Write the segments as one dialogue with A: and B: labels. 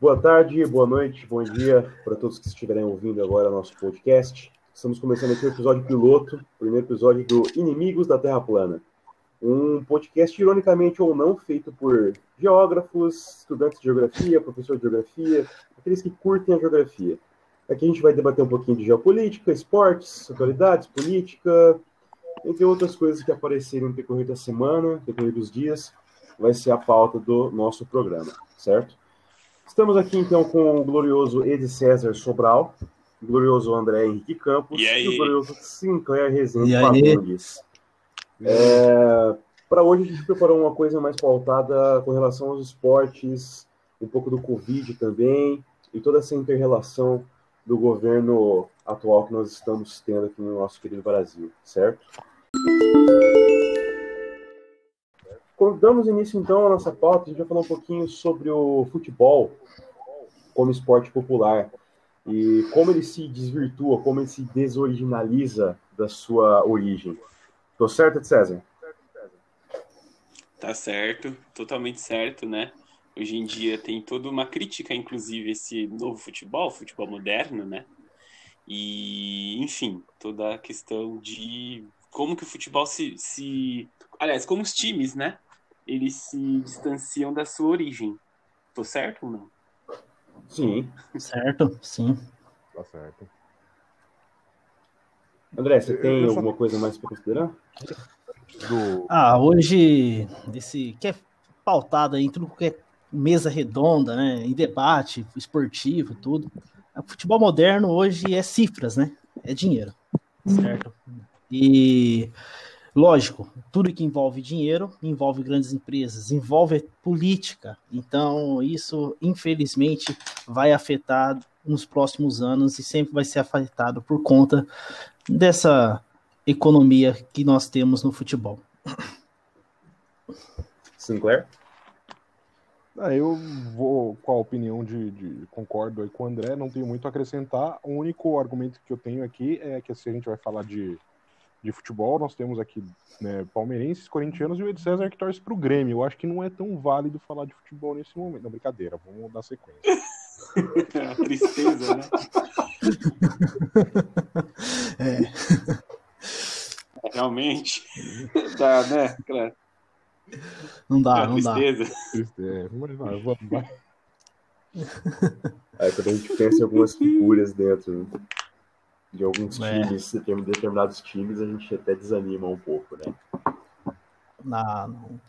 A: Boa tarde, boa noite, bom dia para todos que estiverem ouvindo agora nosso podcast. Estamos começando aqui o episódio piloto, primeiro episódio do Inimigos da Terra Plana. Um podcast, ironicamente ou não, feito por geógrafos, estudantes de geografia, professores de geografia, aqueles que curtem a geografia. Aqui a gente vai debater um pouquinho de geopolítica, esportes, atualidades, política, entre outras coisas que aparecerem no decorrer da semana, no decorrer dos dias, vai ser a pauta do nosso programa, certo? Estamos aqui então com o glorioso Ed César Sobral, o glorioso André Henrique Campos
B: e,
A: e o glorioso Sinclair Rezende
C: Fagundes.
A: É, Para hoje a gente preparou uma coisa mais pautada com relação aos esportes, um pouco do Covid também, e toda essa inter-relação do governo atual que nós estamos tendo aqui no nosso querido Brasil, certo? Damos início então à nossa pauta, a gente vai falar um pouquinho sobre o futebol como esporte popular e como ele se desvirtua, como ele se desoriginaliza da sua origem. Tô certo, César?
B: Tá certo, totalmente certo, né? Hoje em dia tem toda uma crítica, inclusive, esse novo futebol, futebol moderno, né? E, enfim, toda a questão de como que o futebol se, se. Aliás, como os times, né? Eles se distanciam da sua origem. Tô certo ou não?
A: Sim.
C: Certo, sim.
D: Tá certo.
A: André, você tem
D: Eu só-
A: alguma coisa mais para considerar?
D: Do...
C: Ah, hoje, esse que é pautado aí em tudo que é mesa redonda, né? Em debate esportivo, tudo. O futebol moderno hoje é cifras, né? É dinheiro, certo? E lógico, tudo que envolve dinheiro envolve grandes empresas, envolve política. Então, isso infelizmente vai afetar nos próximos anos e sempre vai ser afetado por conta dessa economia que nós temos no futebol.
A: Sinclair?
D: Ah, eu vou com a opinião de, de- Concordo aí com o André, não tenho muito a acrescentar. O único argumento que eu tenho aqui é que se a gente vai falar de, de futebol, nós temos aqui né, palmeirenses, corintianos e o Ed César que torce pro Grêmio. Eu acho que não é tão válido falar de futebol nesse momento. Não, brincadeira, vamos dar sequência.
B: A tristeza, né?
C: É,
B: Realmente. Dá, né?
C: Não dá,
B: aquela
C: não dá.
B: tristeza.
D: É, vamos lá, vamos- vai.
A: Aí quando a gente pensa em algumas figuras dentro de alguns
C: É.
A: times, determin- determinados times, a gente até desanima um pouco, né?
C: Não, não.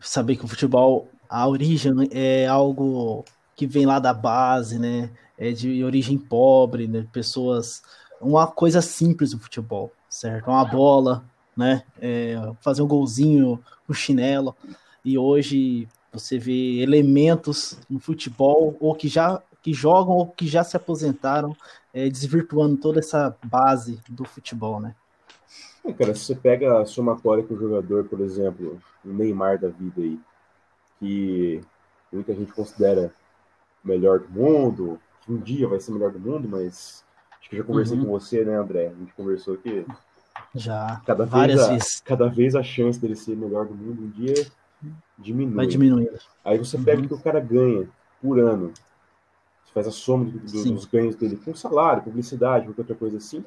C: Saber que o futebol, a origem é algo que vem lá da base, né? É de origem pobre, né? Pessoas. Uma coisa simples do futebol, certo? Uma bola, né? É, fazer um golzinho com chinelo. E hoje você vê elementos no futebol, ou que já que jogam ou que já se aposentaram, é, desvirtuando toda essa base do futebol, né?
A: É, cara, se você pega a somatória com o jogador, por exemplo, o Neymar da vida aí, que muita gente considera o melhor do mundo, que um dia vai ser o melhor do mundo, mas acho que eu já conversei
C: Uhum.
A: com você, né, André? A gente conversou que
C: Já
A: cada vez,
C: várias
A: a,
C: vezes
A: cada vez a chance dele ser o melhor do mundo um dia diminui.
C: vai diminuindo.
A: Aí você pega
C: Uhum.
A: o que o cara ganha por ano, você faz a soma do- do- dos ganhos dele com salário, publicidade, qualquer outra coisa assim,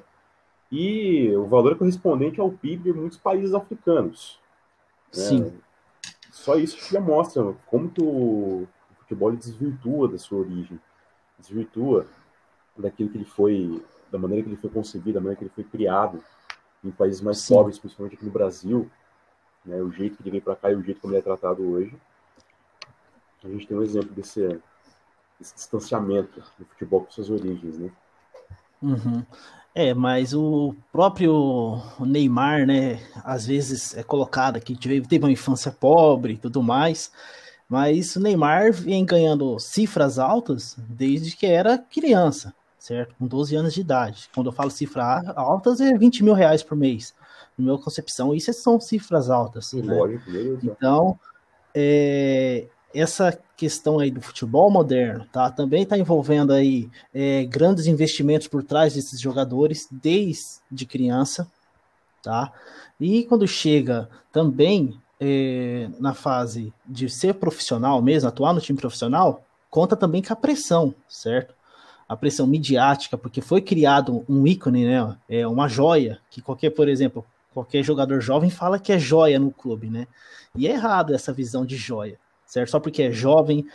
A: e o valor é correspondente ao PIB de muitos países africanos. né?
C: Sim.
A: Só isso já mostra como que o futebol ele desvirtua da sua origem, desvirtua daquilo que ele foi, da maneira que ele foi concebido, da maneira que ele foi criado em países mais
C: Sim.
A: pobres, principalmente aqui no Brasil, né, o jeito que ele veio para cá e o jeito como ele é tratado hoje. A gente tem um exemplo desse, desse distanciamento do futebol com suas origens, né?
C: Uhum. É, mas o próprio Neymar, né, às vezes é colocado aqui, teve, uma infância pobre e tudo mais, mas o Neymar vem ganhando cifras altas desde que era criança, certo? Com 12 anos de idade. Quando eu falo cifras altas, é 20 mil reais por mês. Na minha concepção, isso são cifras altas.
A: Sim,
C: né?
A: lógico.
C: Então, é, essa questão aí do futebol moderno, tá? Também está envolvendo aí é, grandes investimentos por trás desses jogadores desde criança, tá? E quando chega também é, na fase de ser profissional mesmo, atuar no time profissional, conta também com a pressão, certo? A pressão midiática, porque foi criado um ícone, né? É uma joia, que qualquer, por exemplo, qualquer jogador jovem fala que é joia no clube, né? E é errado essa visão de joia, certo? Só porque é jovem,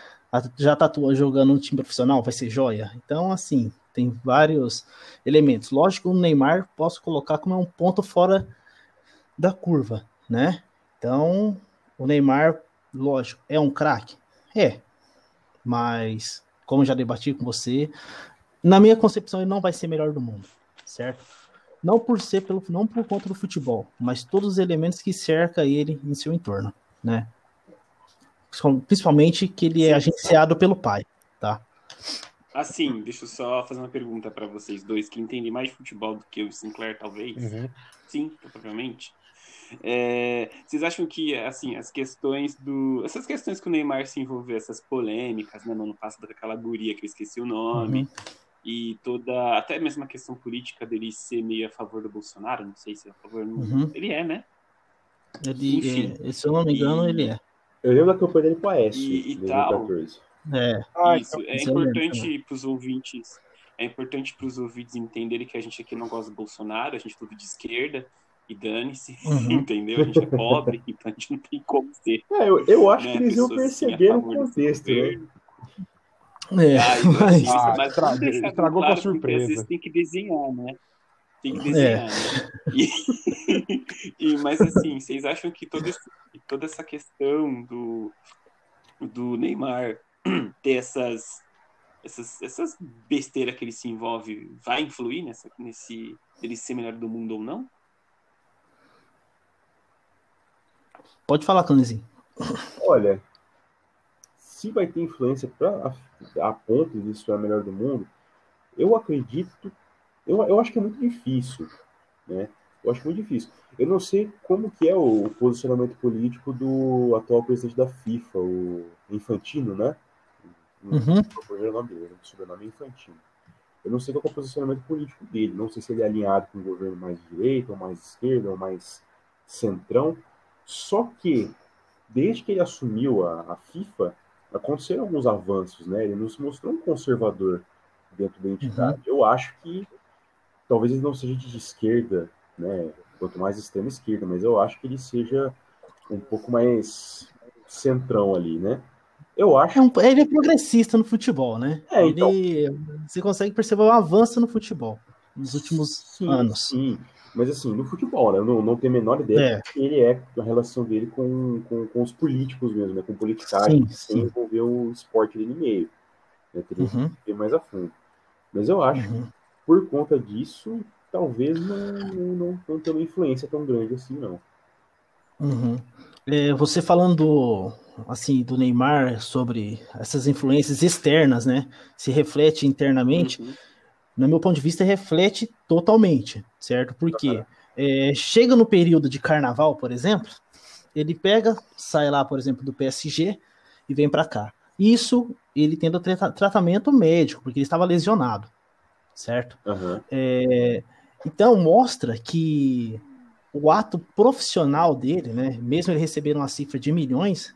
C: já tatua jogando um time profissional, vai ser joia. Então, assim, tem vários elementos. Lógico, o Neymar posso colocar como um ponto fora da curva, né? Então, o Neymar, lógico, é um craque? É. Mas, como já debati com você, na minha concepção, ele não vai ser melhor do mundo, certo? Não por ser pelo, não por conta do futebol, mas todos os elementos que cerca ele em seu entorno, né? Principalmente que ele é agenciado pelo pai, tá?
B: Assim, deixa eu só fazer uma pergunta para vocês dois que entendem mais de futebol do que o Sinclair, talvez. Uhum. Sim, provavelmente. É, vocês acham que, assim, as questões do. Essas questões que o Neymar se envolveu, essas polêmicas, né, no ano passado, daquela guria que eu esqueci o nome, uhum. e toda. Até mesmo a questão política dele ser meio a favor do Bolsonaro, não sei se é a favor. Uhum. Ele é, né?
C: Ele, Enfim, é, se eu não me engano, e... ele é.
A: Eu lembro da campanha dele com a S.
B: E, e tal. É. Ah, isso. Então, é importante para os ouvintes. É importante para os ouvintes entenderem que a gente aqui não gosta do Bolsonaro, a gente é tudo de esquerda e dane-se, uhum. entendeu? A gente é pobre, então a gente não tem como ser.
A: É, eu, eu acho né? que eles iam perceber o contexto, né?
C: É,
B: ah, mas, ah, mas estragou, estragou claro, com a surpresa. Às vezes tem que desenhar, né? Tem que desenhar, é. né? E, e, mas assim, vocês acham que toda, esse, toda essa questão do, do Neymar ter essas, essas, essas besteiras que ele se envolve vai influir nessa, nesse ele ser melhor do mundo ou não?
C: Pode falar, Canizinho.
A: Olha, se vai ter influência para a, a ponto de ser a melhor do mundo, eu acredito, eu, eu acho que é muito difícil, né? Eu acho muito difícil. Eu não sei como que é o posicionamento político do atual presidente da FIFA, o Infantino, né?
C: Uhum.
A: O nome dele, o sobrenome é Infantino. Eu não sei qual é o posicionamento político dele. Não sei se ele é alinhado com um governo mais de direita, ou mais esquerda, ou mais centrão. Só que, desde que ele assumiu a, a FIFA, aconteceram alguns avanços, né? Ele nos mostrou um conservador dentro da entidade. Uhum. Eu acho que talvez ele não seja de esquerda, né? Quanto mais extrema esquerda, mas eu acho que ele seja um pouco mais centrão ali, né? Eu acho.
C: É um, ele é progressista no futebol, né? É, então... Ele, você consegue perceber o avanço no futebol nos últimos sim, anos.
A: Sim, mas assim, no futebol, né? Eu não, não tenho a menor ideia é. ele é a relação dele com, com, com os políticos mesmo, né? Com politicagem, sim, sem sim. envolver o esporte ali no meio. Né? Teria uhum. que ir mais a fundo. Mas eu acho uhum. Por conta disso, talvez não, não, não tenha uma influência tão grande assim, não.
C: Uhum. É, você falando assim do Neymar sobre essas influências externas, né? Se reflete internamente. Uhum. No meu ponto de vista, reflete totalmente, certo? Porque é, chega no período de carnaval, por exemplo, ele pega, sai lá, por exemplo, do PSG e vem para cá. Isso ele tendo tra tratamento médico, porque ele estava lesionado, certo?
A: Uhum.
C: É, então mostra que o ato profissional dele, né, mesmo ele recebendo uma cifra de milhões,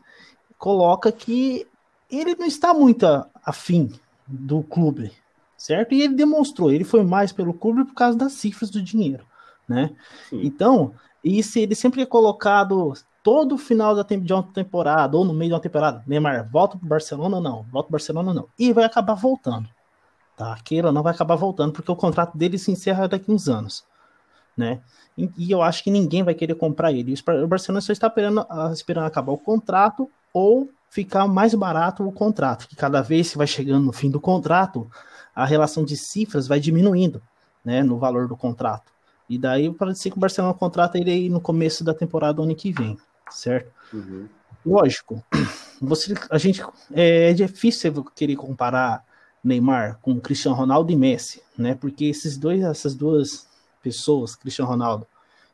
C: coloca que ele não está muito afim do clube, certo? E ele demonstrou, ele foi mais pelo clube por causa das cifras do dinheiro, né? Sim. Então, isso ele sempre é colocado todo final da de uma temporada ou no meio de uma temporada, Neymar, volta para Barcelona não, volta para Barcelona não, e vai acabar voltando, tá? Queira não vai acabar voltando porque o contrato dele se encerra daqui uns anos, né? E, eu acho que ninguém vai querer comprar ele. O Barcelona só está esperando, esperando acabar o contrato ou ficar mais barato o contrato, que cada vez que vai chegando no fim do contrato, a relação de cifras vai diminuindo, né, no valor do contrato. E daí pode ser que o Barcelona contrata ele aí no começo da temporada do ano que vem, certo?
A: Uhum.
C: Lógico, você, a gente é, é difícil querer comparar Neymar com Cristiano Ronaldo e Messi, né? Porque esses dois, essas duas pessoas, Cristiano Ronaldo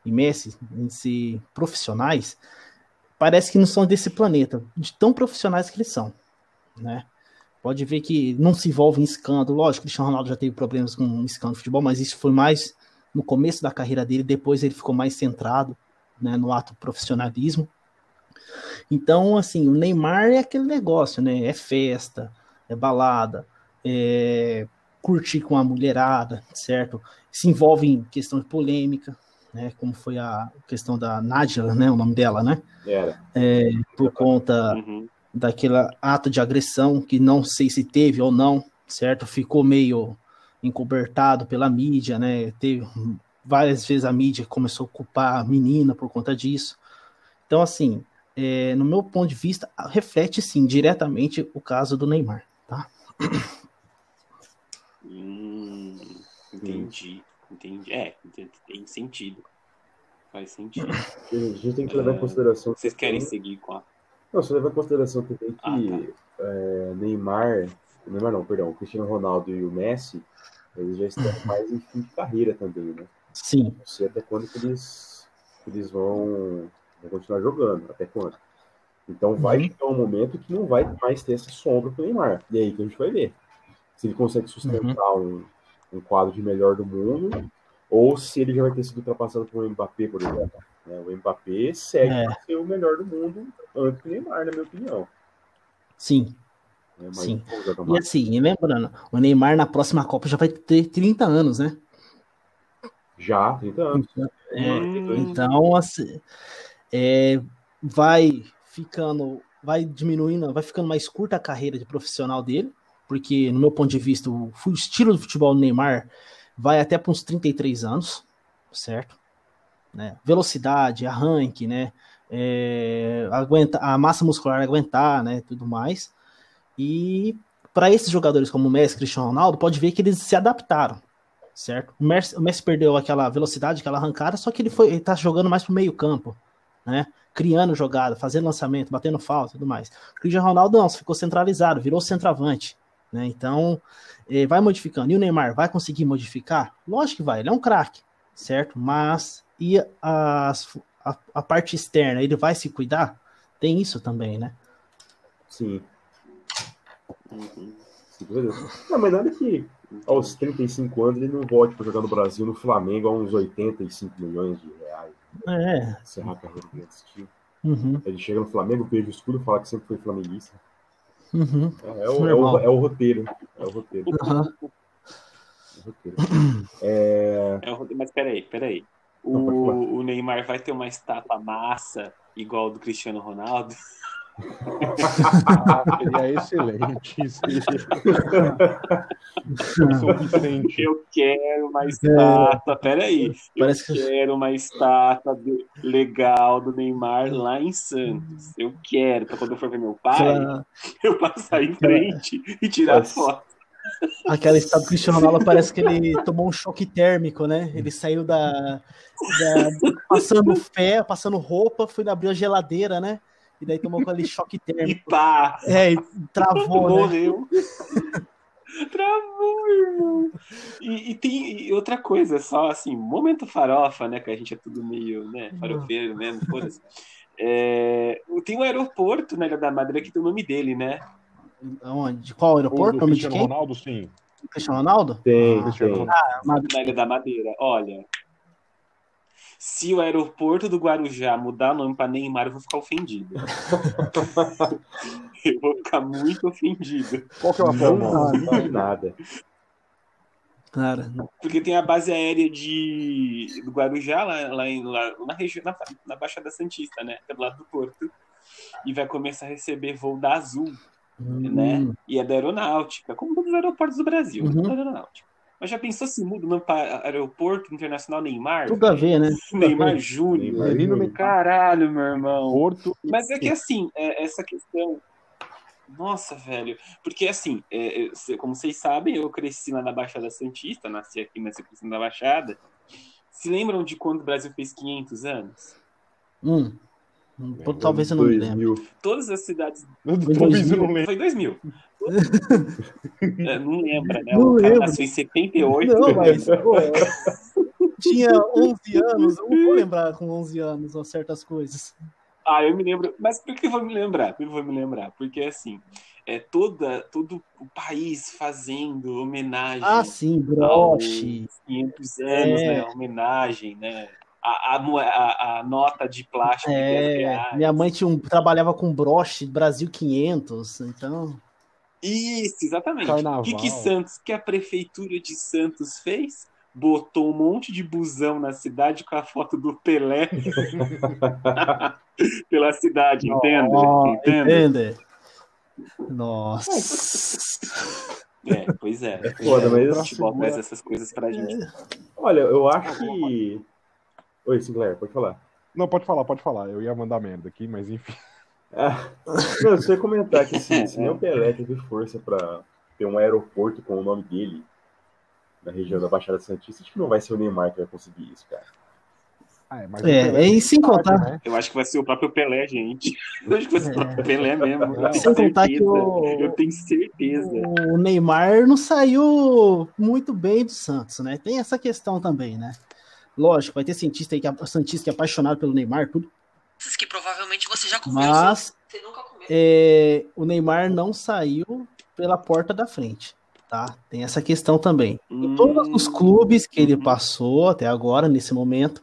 C: e Messi, em si profissionais, parece que não são desse planeta, de tão profissionais que eles são, né? Pode ver que não se envolve em escândalo. Lógico, Cristiano Ronaldo já teve problemas com escândalo de futebol, mas isso foi mais no começo da carreira dele. Depois ele ficou mais centrado né, no ato profissionalismo. Então, assim, o Neymar é aquele negócio, né? É festa, é balada, é curtir com a mulherada, certo? Se envolve em questão de polêmica, né? Como foi a questão da Nádia, né? O nome dela, né?
A: Era.
C: É, por conta
B: Uhum.
C: daquele ato de agressão que não sei se teve ou não, certo? Ficou meio encobertado pela mídia, né? Teve várias vezes a mídia começou a culpar a menina por conta disso. Então, assim, é, no meu ponto de vista, reflete sim diretamente o caso do Neymar, tá?
B: Hum, entendi, entendi. É, tem- sentido. Faz sentido.
A: A gente tem que levar em
B: É,
A: consideração.
B: Vocês querem seguir com a.
A: Não, você leva em consideração também que
B: Ah, tá.
A: é, Neymar, Neymar não, perdão, o Cristiano Ronaldo e o Messi, eles já estão mais em fim de carreira também, né?
C: Sim,
A: Não sei até quando que eles, que eles vão, vão continuar jogando, até quando. Então vai
C: Uhum.
A: chegar um momento que não vai mais ter essa sombra pro Neymar. E aí que a gente vai ver. Se ele consegue sustentar um, um quadro de melhor do mundo, ou se ele já vai ter sido ultrapassado por um Mbappé, por exemplo. né? O Mbappé segue
C: É.
A: ser o melhor do mundo antes do Neymar, na minha opinião.
C: sim.
A: Mas
C: Sim. E assim, e lembrando, o Neymar na próxima Copa já vai ter 30 anos, né?
A: Já, 30 anos.
C: É,
B: Hum.
C: Então, assim, é, vai ficando, vai diminuindo, vai ficando mais curta a carreira de profissional dele, porque, no meu ponto de vista, o, estilo do futebol do Neymar vai até para uns 33 anos, certo? Né? Velocidade, arranque, né? É, aguenta, a massa muscular aguentar, né? Tudo mais. E para esses jogadores como o Messi, Cristiano Ronaldo, pode ver que eles se adaptaram, certo? O Messi, o Messi perdeu aquela velocidade, aquela arrancada, só que ele foi, ele tá jogando mais pro meio campo, né? Criando jogada, fazendo lançamento, batendo falta, tudo mais. O Cristiano Ronaldo não, ficou centralizado, virou centroavante, né? Então, eh, vai modificando. E o Neymar vai conseguir modificar? Lógico que vai, ele é um craque, certo? Mas e as, a, a parte externa, ele vai se cuidar? Tem isso também, né?
A: Sim. Não, mas nada que aos 35 anos ele não volte para jogar no Brasil, no Flamengo, a uns 85 milhões de reais.
C: É.
A: Encerrar a carreira dele desse time.
C: Uhum,
A: Ele chega no Flamengo, perde o escudo, fala que sempre foi flamenguista.
C: Uhum,
A: É, é o, é, o, é o roteiro. É o roteiro.
C: uhum.
A: é o roteiro. É,
B: É o- Mas peraí, peraí.
A: Não.
B: O, o Neymar vai ter uma estátua massa igual ao do Cristiano Ronaldo?
D: Seria excelente. São Vicente.
B: Eu quero uma estátua. Peraí. Eu
C: Parece que-
B: quero uma estátua do- legal do Neymar lá em Santos. Eu quero, pra quando eu for ver meu pai,
C: Aquela,
B: eu passar em frente e tirar
A: Nossa.
B: foto.
C: aquela estátua do Cristiano Ronaldo parece que ele tomou um choque térmico, né? Ele saiu da, da- passando fé, passando roupa, foi abrir a geladeira, né? E daí tomou aquele choque
B: E
C: térmico.
B: pá!
C: É, e travou, né?
B: Morreu. Travou, irmão. E, e tem e outra coisa, só assim, momento farofa, né? Que a gente é tudo meio, né? Farofeiro mesmo, foda-se. É, tem um aeroporto na Ilha da Madeira que tem o nome dele, né?
C: Onde? De qual
D: O
C: aeroporto?
D: do
C: Nome de
D: Cristiano
C: quem?
D: Ronaldo, sim.
C: Cristiano Ronaldo?
A: tem,
C: Ah,
D: Cristiano
A: tem.
D: Ronaldo.
B: Na Ilha da Madeira. Olha. Se o aeroporto do Guarujá mudar o nome para Neymar, eu vou ficar ofendido. eu vou ficar muito ofendido.
D: Qual que é o atual
A: Não, não de nada.
C: Cara,
B: Porque tem a base aérea de, do Guarujá, lá, lá, em, lá na região, na, na Baixada Santista, né? Do lado do Porto. E vai começar a receber voo da Azul, né?
C: hum,
B: E é da aeronáutica, como todos os aeroportos do Brasil,
C: Uhum.
B: tudo da aeronáutica. Mas já pensou se muda o nome para Aeroporto Internacional Neymar?
C: tudo a ver, né?
B: Neymar Júnior. Caralho, meu irmão.
D: Porto.
B: Mas é que assim, é, essa questão. Nossa, velho. Porque assim, é, é, como vocês sabem, eu cresci lá na Baixada Santista, nasci aqui, mas eu cresci na Baixada. Se lembram de quando o Brasil fez 500 anos?
C: Hum. Hum, Talvez eu não me lembre.
A: 2000.
B: Todas as cidades.
D: Talvez eu não lembre.
B: Foi 2000. É, não lembra, né?
C: Não
B: o cara
C: lembro.
B: nasceu em 78.
C: Não, mas pô, tinha 11 anos, eu não vou lembrar com 11 anos ó, certas coisas.
B: Ah, eu me lembro. Mas por que eu vou me lembrar? Por que eu vou me lembrar? Porque assim, é toda, todo o país fazendo homenagem
C: Ah, sim, broche.
B: aos 500 anos,
C: É.
B: né? Homenagem, né? A, a, a- a nota de plástico de 10
C: É,
B: reais.
C: minha mãe tinha um, trabalhava com broche Brasil 500, então.
B: Isso, exatamente.
D: Carnaval.
B: O que, que Santos, que a prefeitura de Santos fez? Botou um monte de busão na cidade com a foto do Pelé pela cidade, entende?
C: Ó,
B: Entende?
C: entende? Nossa.
B: É, pois é.
A: É foda, mas-
B: O futebol traz essas coisas pra gente.
A: Olha, eu acho que. Oi, Sinclair, pode falar.
D: Não, pode falar, pode falar. Eu ia mandar merda aqui, mas enfim.
A: Ah, não, eu só ia comentar que se, se nem o Pelé teve força pra ter um aeroporto com o nome dele na região da Baixada Santista, acho que não vai ser o Neymar que vai conseguir isso, cara.
D: Ah, é, mas
C: É, e sem contar-
D: né?
B: Eu acho que vai ser o próprio Pelé, gente. Eu acho que vai ser o próprio Pelé mesmo. Eu tenho
C: Sem contar que
B: certeza.
C: o-
B: Eu tenho certeza.
C: O Neymar não saiu muito bem do Santos, né? Tem essa questão também, né? Lógico, vai ter cientista aí que é, Santista que é apaixonado pelo Neymar, tudo.
E: que provavelmente você já comeu.
C: Mas
E: Você nunca comeu.
C: é, o Neymar não saiu pela porta da frente, tá? Tem essa questão também. Em todos os clubes que ele passou até agora, nesse momento,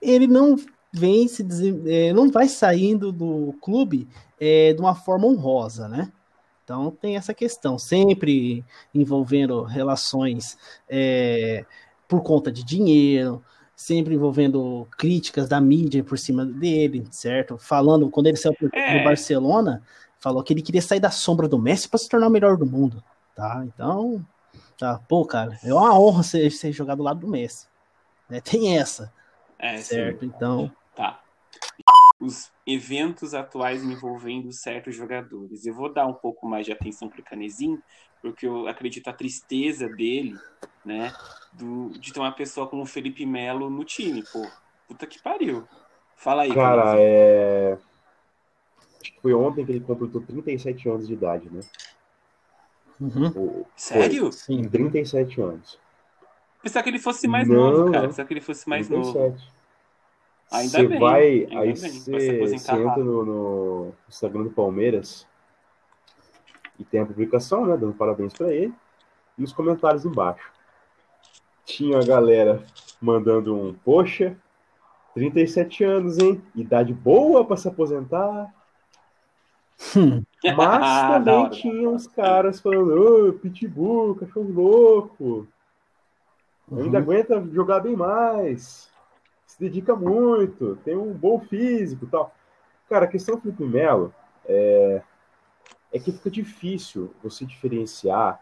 C: ele não vem se desen- é, não vai saindo do clube é, de uma forma honrosa, né? Então tem essa questão, sempre envolvendo relações é, por conta de dinheiro, sempre envolvendo críticas da mídia por cima dele, certo? Falando, quando ele saiu
B: É.
C: do Barcelona, falou que ele queria sair da sombra do Messi para se tornar o melhor do mundo, tá? Então, tá, pô, cara, é uma honra ser, ser jogado do lado do Messi. Né? Tem essa,
B: É, sim.
C: certo? Então,
B: Tá. Os eventos atuais envolvendo certos jogadores. Eu vou dar um pouco mais de atenção pro Canezinho, porque eu acredito a tristeza dele, né, do, de ter uma pessoa como o Felipe Melo no time, pô. Puta que pariu. Fala aí,
A: Cara,
B: Canezinho.
A: é. Acho que foi ontem que ele completou 37 anos de idade, né?
C: uhum,
A: O-
B: Sério?
C: sim.
A: 37 anos.
B: Pensava que ele fosse mais
A: Não,
B: novo, cara.
A: não.
B: Pensava que ele fosse mais novo.
A: 37.
B: Ainda
A: Você
B: bem,
A: vai,
B: ainda
A: aí você entra no, no Instagram do Palmeiras tem a publicação, né, dando parabéns pra ele, e os comentários embaixo. Tinha a galera mandando um, poxa, 37 anos, hein? Idade boa pra se aposentar.
C: Hum,
A: Mas também tinha uns caras falando, ô, pitbull, cachorro louco, ainda
C: uhum.
A: aguenta jogar bem mais, se dedica muito, tem um bom físico e tal. Cara, a questão do Felipe Melo é, é que fica difícil você diferenciar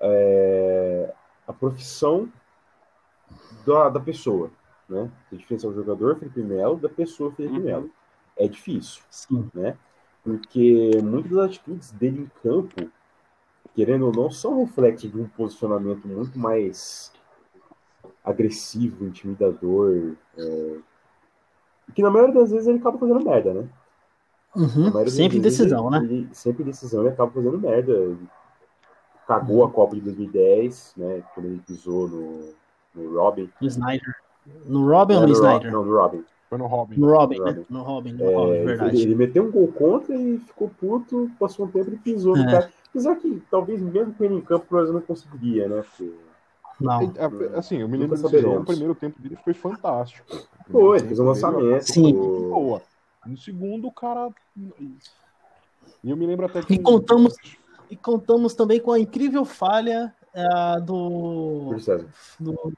A: é, a profissão da, da pessoa, né? Você diferenciar o jogador Felipe Melo da pessoa Felipe
B: Uhum.
A: Melo. É difícil
C: Sim.
A: porque muitas das atitudes dele em campo, querendo ou não, são reflexo de um posicionamento muito mais agressivo, intimidador, é, que na maioria das vezes ele acaba fazendo merda, né?
C: Uhum, Sempre
A: vezes
C: decisão,
A: ele-
C: né?
A: ele- sempre decisão ele acaba fazendo merda. Ele cagou a Copa de 2010, né? Quando ele pisou no, no Robin.
C: No Snyder. No Robin ou
A: Não,
C: no Snyder?
A: Não, no Robin.
D: Foi no Robin.
C: No Robin,
A: No
C: né?
A: Robin.
C: No Robin, no
A: É,
C: Robin,
A: ele,
C: verdade.
A: ele meteu um gol contra e ficou puto, passou um tempo e pisou no
C: É.
A: cara. Apesar que talvez mesmo com ele em campo, o Brasil não conseguiria, né? Porque
C: Não.
D: É, Assim, eu me lembro desse jogo, o primeiro tempo dele foi fantástico.
A: Foi, fez um lançamento.
C: Sim.
D: Foi muito boa. No segundo, o cara. E eu me lembro até que.
C: E contamos- E contamos também com a incrível falha ah, do,
A: Júlio César.
C: do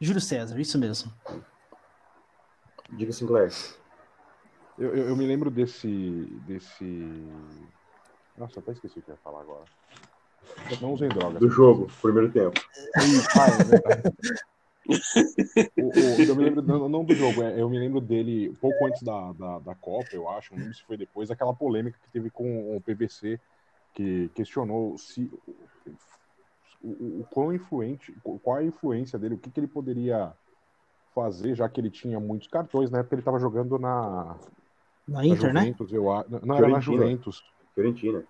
C: Júlio César, isso mesmo.
A: Diga Sinclair.
D: Eu, eu, eu me lembro desse. desse. Nossa, até esqueci o que eu ia falar agora. Não usem drogas.
A: Do jogo, primeiro tempo.
D: O- o- eu me lembro, não, não do jogo, é, eu me lembro dele pouco antes da, da, da Copa, eu acho, não lembro se foi depois, aquela polêmica que teve com o PBC, que questionou se o, o, o quão influente, qual a influência dele, o que, que ele poderia fazer, já que ele tinha muitos cartões, na época ele estava jogando na,
C: Na
D: na
C: Inter, né?
D: Juventus, eu acho. Não, era na. Juventus.
A: Fiorentina.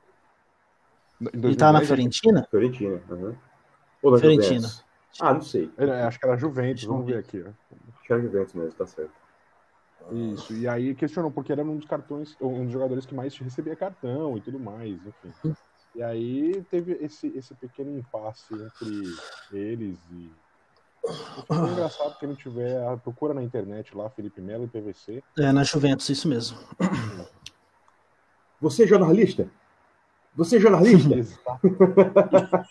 C: Ele tava na
D: 2010,
C: Fiorentina?
A: Fiorentina. aham. Ou na
C: Fiorentina.
A: Juventus. Ah, não sei.
D: acho- é, acho que era Juventus, vamos ver aqui. ó.
A: Acho que era Juventus mesmo, tá certo.
D: Isso, e aí questionou, porque era um dos cartões, um dos jogadores que mais recebia cartão e tudo mais, enfim. E aí teve esse, esse pequeno impasse entre eles e. Foi bem engraçado quem não tiver. a- Procura na internet lá, Felipe Melo e PVC.
C: É, na Juventus, isso mesmo.
A: Você, jornalista, Você é jornalista?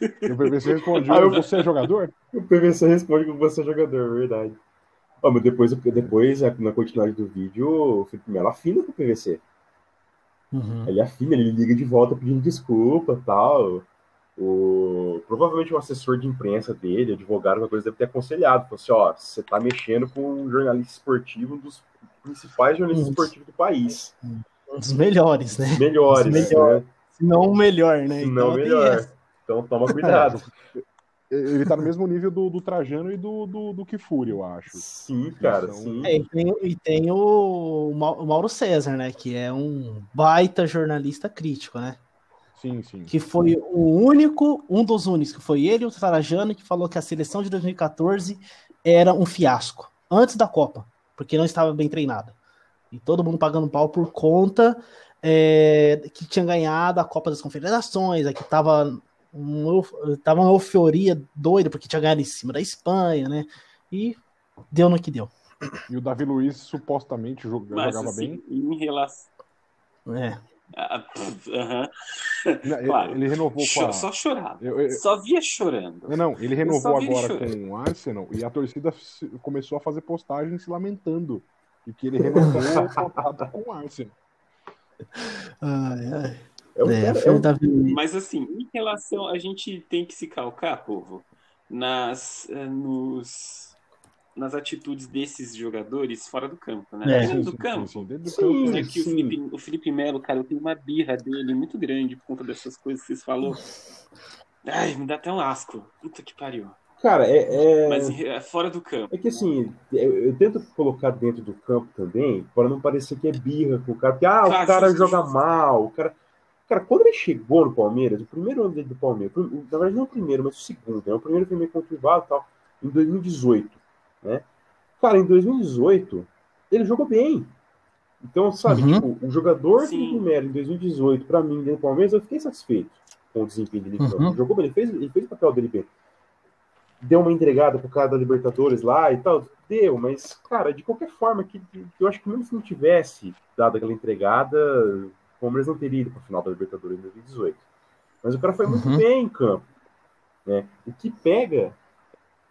D: e o PVC respondeu,
A: Aí eu-
D: você é jogador?
A: O PVC responde que você é jogador, verdade. Ó, mas depois, depois, na continuidade do vídeo, o Felipe Melo afina com o PVC.
C: Uhum.
A: Ele afina, ele liga de volta pedindo desculpa e tal. O, provavelmente o assessor de imprensa dele, advogado, alguma coisa, deve ter aconselhado. Falou assim, ó, você tá mexendo com um jornalista esportivo, um dos principais jornalistas
C: Uhum.
A: esportivos do país.
C: Um dos melhores, né?
A: Melhores,
C: Os melhores.
A: né?
C: Se não o melhor, né?
A: Se não,
C: tem
A: melhor. Então toma cuidado.
D: Ele tá no mesmo nível do, do Trajano e do, do, do Kifuri, eu acho.
A: sim, cara,
D: São-
A: sim.
C: É, e tem, e tem o, o Mauro César, né? Que é um baita jornalista crítico, né?
D: Sim, sim.
C: Que foi o único, um dos únicos, que foi ele e o Tarajano, que falou que a seleção de 2014 era um fiasco, antes da Copa, porque não estava bem treinada. E todo mundo pagando pau por conta é, que tinha ganhado a Copa das Confederações, é que tava, um, tava uma euforia doida, porque tinha ganhado em cima da Espanha, né? E deu no que deu.
D: E o Davi Luiz supostamente jo-
B: Mas,
D: jogava
B: assim,
D: bem.
B: em relação.
C: É.
B: Ah, pff, Claro.
D: ele renovou com a...
B: Só chorava.
D: Eu- eu-
B: Só via chorando.
D: Não, não, ele renovou agora
B: chorando.
D: com o Arsenal e a torcida começou a fazer postagem se lamentando de que ele renovou o contrato com o Arsenal.
C: Ai, ai.
A: É um
C: É,
A: cara- é um
C: Luiz.
B: Mas assim, em relação, a gente tem que se calcar, povo, nas, eh, nos, nas atitudes desses jogadores fora do campo, né?
C: É.
B: Dentro
D: Sim,
B: do campo.
D: sim, dentro do
A: Sim.
D: campo.
B: né, que o. Felipe, o Felipe Melo, cara, eu tenho uma birra dele muito grande por conta dessas coisas que vocês falou. Ai, me dá até um asco. Puta que pariu.
A: Cara, é, é-
B: Mas eh, fora do campo.
A: é que assim, eu, eu tento colocar dentro do campo também, para não parecer que é birra com o cara, porque ah, o cara joga mal, o cara. Cara, quando ele chegou no Palmeiras, o primeiro ano dele do Palmeiras, na verdade não o primeiro, mas o segundo, né? O primeiro foi meio conturbado e tal, em 2018, né? Cara, em 2018, ele jogou bem. Então, sabe,
C: Uhum.
A: tipo, o jogador
B: Sim.
A: Felipe Melo em 2018, pra mim, dentro do Palmeiras, eu fiquei satisfeito com o desempenho dele.
C: Uhum.
A: Ele jogou bem, ele fez, ele fez o papel dele bem. Deu uma entregada pro cara da Libertadores lá e tal, deu, mas, cara, de qualquer forma, que, que eu acho que mesmo se não tivesse dado aquela entregada, Palmeiras não teria ido pra final da Libertadores em 2018. Mas o cara foi muito
C: Uhum.
A: bem em campo. Né? O que pega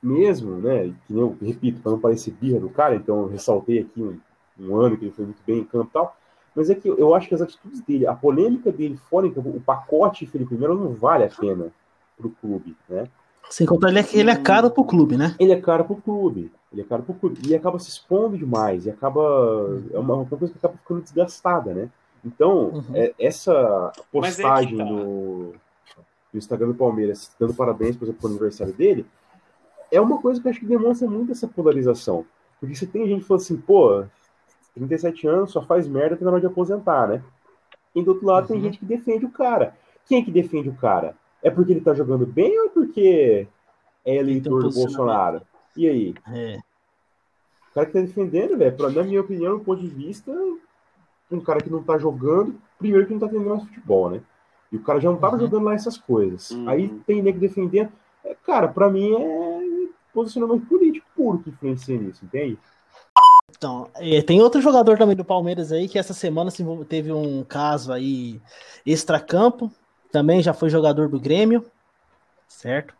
A: mesmo, né? Que eu repito, para não parecer birra do cara, então eu ressaltei aqui um, um ano que ele foi muito bem em campo e tal. Mas é que eu acho que as atitudes dele, a polêmica dele fora em campo, o pacote Felipe Melo não vale a pena pro clube, né?
C: Sem contar ele é, ele é caro pro clube, né?
A: Ele é caro pro clube. Ele é caro pro clube. E acaba se expondo demais. E acaba. É uma, uma coisa que acaba ficando desgastada, né? Então,
C: Uhum.
A: é- essa
B: é
A: postagem
B: tá.
A: no, no Instagram do Palmeiras, dando parabéns, por exemplo, pro aniversário dele, é uma coisa que eu acho que demonstra muito essa polarização. Porque você tem gente que fala assim, pô, 37 anos, só faz merda, tá na hora de aposentar, né? E do outro lado tem
C: Uhum.
A: gente que defende o cara. Quem é que defende o cara? É porque ele tá jogando bem ou é porque é eleitor do. Bolsonaro? E aí?
C: É.
A: O cara que tá defendendo, velho, pra- na minha opinião, do ponto de vista, um cara que não tá jogando, primeiro que não tá entendendo mais futebol, né? E o cara já não tava
C: Uhum.
A: jogando lá essas coisas.
B: Uhum.
A: Aí tem nego defendendo. É, cara, pra mim é posicionamento político puro que influencia nisso, entende?
C: Então, é, tem outro jogador também do Palmeiras aí que essa semana teve um caso aí extracampo, também já foi jogador do Grêmio, certo?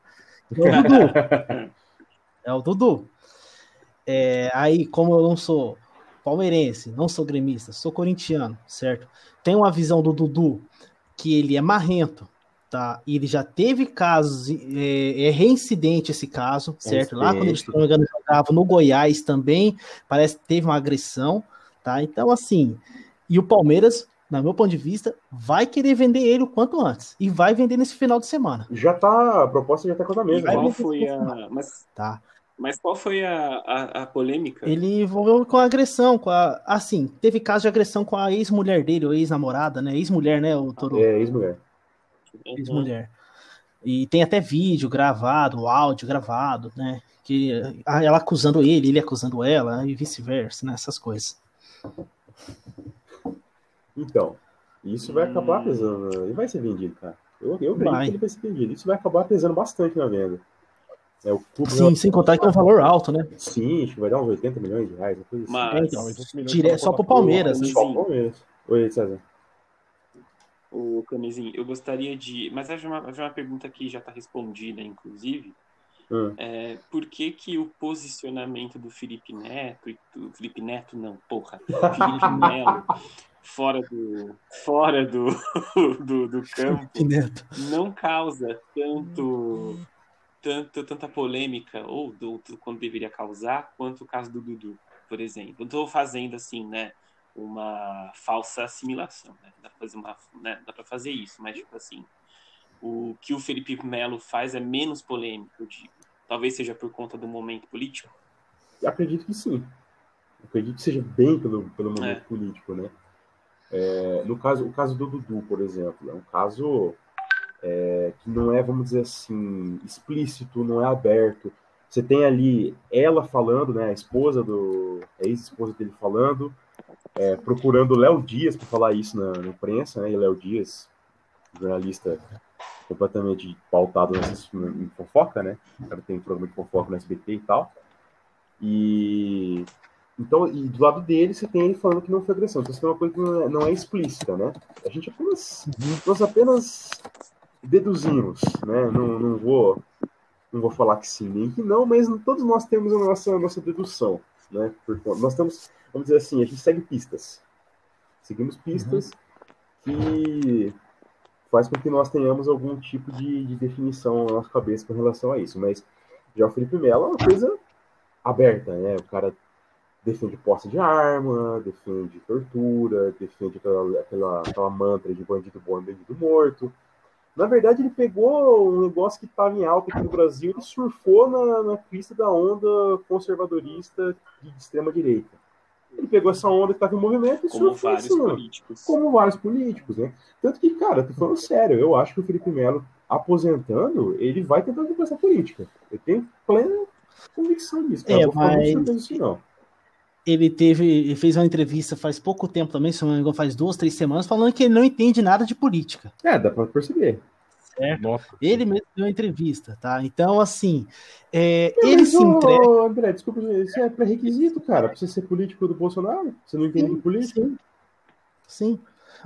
C: É o Dudu. É o Dudu. É, aí, como eu não sou palmeirense, não sou gremista, sou corintiano, certo? Tem uma visão do Dudu que ele é marrento, tá? E ele já teve casos, é, é reincidente esse caso, certo? Lá quando engano, jogavam no Goiás também, parece que teve uma agressão, tá? Então, assim, e o Palmeiras, no meu ponto de vista, vai querer vender ele o quanto antes. E vai vender nesse final de semana,
A: Já tá, a proposta já tá com a
B: E
A: mesa. né?
B: qual foi a. Mas,
C: tá?
B: Mas qual foi a, a, a polêmica?
C: Ele envolveu com a agressão, com a. Assim, teve caso de agressão com a ex-mulher dele, ou ex-namorada, né? Ex-mulher, né, o Toro?
A: É, ex-mulher.
B: Uhum.
C: Ex-mulher. E tem até vídeo gravado, áudio gravado, né? Que ela acusando ele, ele acusando ela, e vice-versa, né? Essas coisas.
A: Então, isso vai
B: Hum.
A: acabar pesando. Ele vai ser vendido, cara. Eu, eu acredito
C: Vai.
A: que ele vai ser vendido. Isso vai acabar pesando bastante na venda. É, o clube
C: Sim, sem contar que é um valor alto, né?
A: Sim, acho que vai dar uns 80 milhões de reais. assim.
B: Mas-
C: É, então,
D: Não, 20 milhões
C: dire- só pro Palmeiras, né?
A: Só o Palmeiras. Oi, César.
B: o Canezinho, eu gostaria de. Mas é uma, é uma pergunta que já está respondida, inclusive.
A: Hum.
B: É, por que, que o posicionamento do Felipe Neto do Felipe Neto não, porra, Felipe Melo fora do fora do, do, do campo
C: Neto.
B: não causa tanto tanto tanta polêmica ou do, do, quando deveria causar quanto o caso do Dudu, por exemplo. Eu estou fazendo assim, né, uma falsa assimilação, né? Dá para fazer uma, né, dá fazer isso, mas tipo assim, o que o Felipe Melo faz é menos polêmico, eu digo. Talvez seja por conta do momento político.
A: Acredito que sim. Acredito que seja bem pelo, pelo momento
B: É.
A: político, né? É, no caso, o caso do Dudu, por exemplo, é um caso é, que não é, vamos dizer assim, explícito, não é aberto. Você tem ali ela falando, né, a esposa do, a ex-esposa dele falando, é, procurando Léo Dias para falar isso na, na imprensa, né? E Léo Dias, jornalista completamente pautado nessa, em fofoca, né? Cara tem um programa de fofoca no SBT e tal. E então, e do lado dele você tem ele falando que não foi agressão. Então, isso é uma coisa que não é, não é explícita, né? A gente apenas, nós apenas deduzimos, né? Não, não vou, não vou falar que sim nem que não, mas todos nós temos a nossa, a nossa dedução, né? Por nós temos, vamos dizer assim, a gente segue pistas, seguimos pistas que faz com que nós tenhamos algum tipo de, de definição na nossa cabeça com relação a isso. Mas já o Felipe Melo é uma coisa aberta, né? O cara defende posse de arma, defende tortura, defende aquela, aquela, aquela mantra de bandido bom e bandido morto. Na verdade, ele pegou um negócio que estava em alta aqui no Brasil e surfou na, na pista da onda conservadorista de extrema direita. Ele pegou essa onda que estava em movimento e
B: Como
A: surfou
B: vários
A: cima
B: políticos.
A: como vários políticos, né? Tanto que, cara, tô falando sério, eu acho que o Felipe Melo, aposentando, ele vai tentar fazer essa política. Eu tenho plena convicção disso. cara.
C: É, mas-
A: disso, não.
C: Ele teve, ele fez uma entrevista faz pouco tempo também, se não me engano, faz duas, três semanas, falando que ele não entende nada de política.
A: É, dá pra perceber.
C: Certo?
D: Nossa.
C: Ele mesmo deu uma entrevista, tá? Então, assim, é,
A: É,
C: ele
A: mas,
C: se
A: ô,
C: entrega.
A: André, desculpa, isso é pré-requisito, cara, pra você ser político do Bolsonaro. Você não entende de política?
C: Sim. Sim.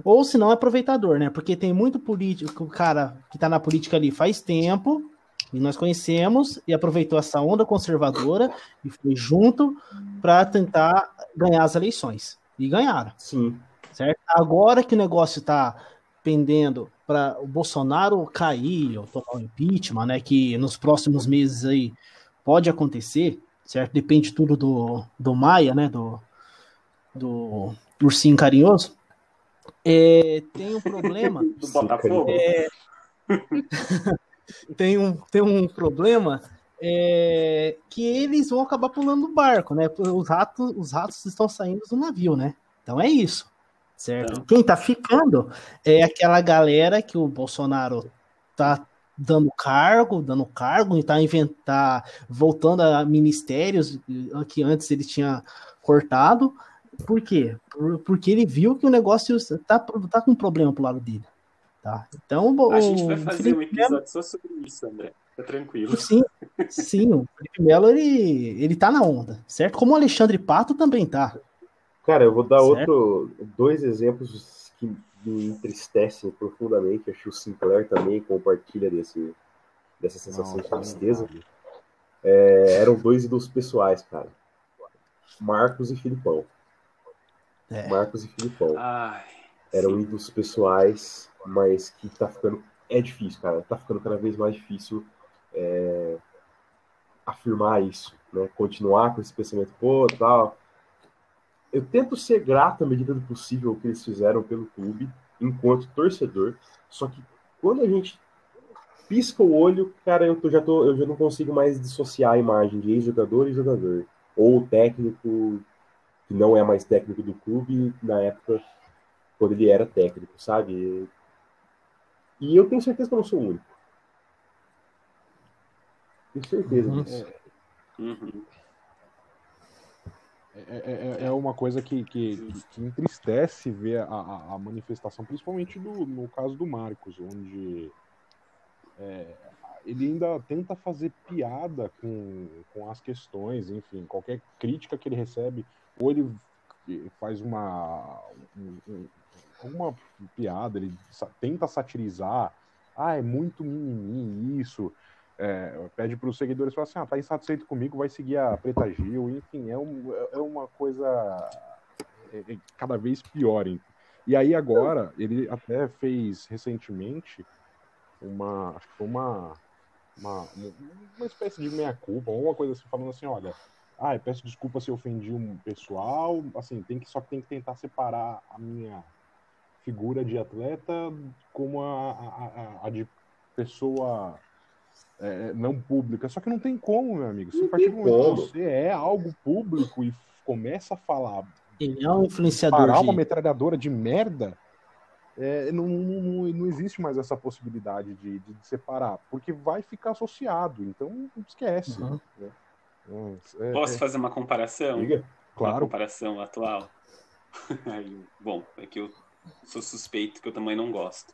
C: Ou se não é aproveitador, né? Porque tem muito político, cara, que tá na política ali faz tempo, e nós conhecemos, e aproveitou essa onda conservadora e foi junto para tentar ganhar as eleições. E ganharam,
A: Sim.
C: certo? Agora que o negócio tá pendendo para o Bolsonaro cair ou tomar o impeachment, né? Que nos próximos meses aí pode acontecer, certo? Depende tudo do, do Maia, né? Do, do ursinho carinhoso. É, tem um problema.
B: Do Botafogo?
C: É, tem, um, tem um problema é, que eles vão acabar pulando do barco, né? Os ratos, os ratos estão saindo do navio, né? Então é isso, certo?
B: Então.
C: Quem tá ficando é aquela galera que o Bolsonaro tá dando cargo, dando cargo e tá inventar, voltando a ministérios eh, que antes ele tinha cortado. Por quê? Por- porque ele viu que o negócio tá, tá com um problema pro lado dele. Tá? Então,
B: A gente vai fazer um
C: Felipe Melo-
B: episódio só sobre isso, André. Tá tranquilo.
C: Sim, sim, o Felipe Melo ele, ele tá na onda, certo? Como o Alexandre Pato também tá.
A: Cara, eu vou dar
C: Certo.
A: outro, dois exemplos que me entristecem profundamente. Acho que o Sinclair também compartilha desse, dessa sensação de tristeza. É, eram dois ídolos pessoais, cara. Marcos e Filipão.
C: É.
A: Marcos e Filipão.
B: Ai.
A: Eram ídolos pessoais, mas que tá ficando. É difícil, cara. Tá ficando cada vez mais difícil é, afirmar isso, né? Continuar com esse pensamento, pô, tal. Eu tento ser grato à medida do possível o que eles fizeram pelo clube, enquanto torcedor. Só que quando a gente pisca o olho, cara, eu tô- já, tô, eu já não consigo mais dissociar a imagem de ex-jogador e jogador. Ou técnico que não é mais técnico do clube na época quando ele era técnico, sabe? E eu tenho certeza que eu não sou o único. Tenho certeza
C: Uhum.
A: disso.
B: Uhum.
D: É, é- é uma coisa que, que, que- entristece ver a, a- a manifestação, principalmente do, no caso do Marcos, onde é, ele ainda tenta fazer piada com, com as questões, enfim, qualquer crítica que ele recebe, ou ele faz uma. um- um- alguma piada, ele sa- tenta satirizar. Ah, é muito mimimi isso. É, pede para os seguidores falar assim: ah, tá insatisfeito comigo, vai seguir a Preta Gil. Enfim, é, um- é uma coisa é- é cada vez pior. hein? E aí agora, ele até fez recentemente uma. Uma. Uma, uma espécie de meia-culpa, ou uma coisa assim, falando assim: olha, ah, peço desculpa se ofendi um pessoal, assim, tem que, só que tem que tentar separar a minha figura de atleta como a, a, a- a de pessoa é, não pública. Só que não tem como, meu amigo. Se a partir do momento que você é algo público e começa a falar,
C: Ele é um influenciador
D: parar
C: de...
D: uma metralhadora de merda, é, não, não, não, existe mais essa possibilidade de, de separar, porque vai ficar associado, então esquece.
C: Uhum.
D: né? É, é,
B: Posso
D: é,
B: fazer uma comparação?
A: Diga.
B: Uma
D: claro,
B: comparação atual. Aí, bom, é que eu sou suspeito que eu também não gosto.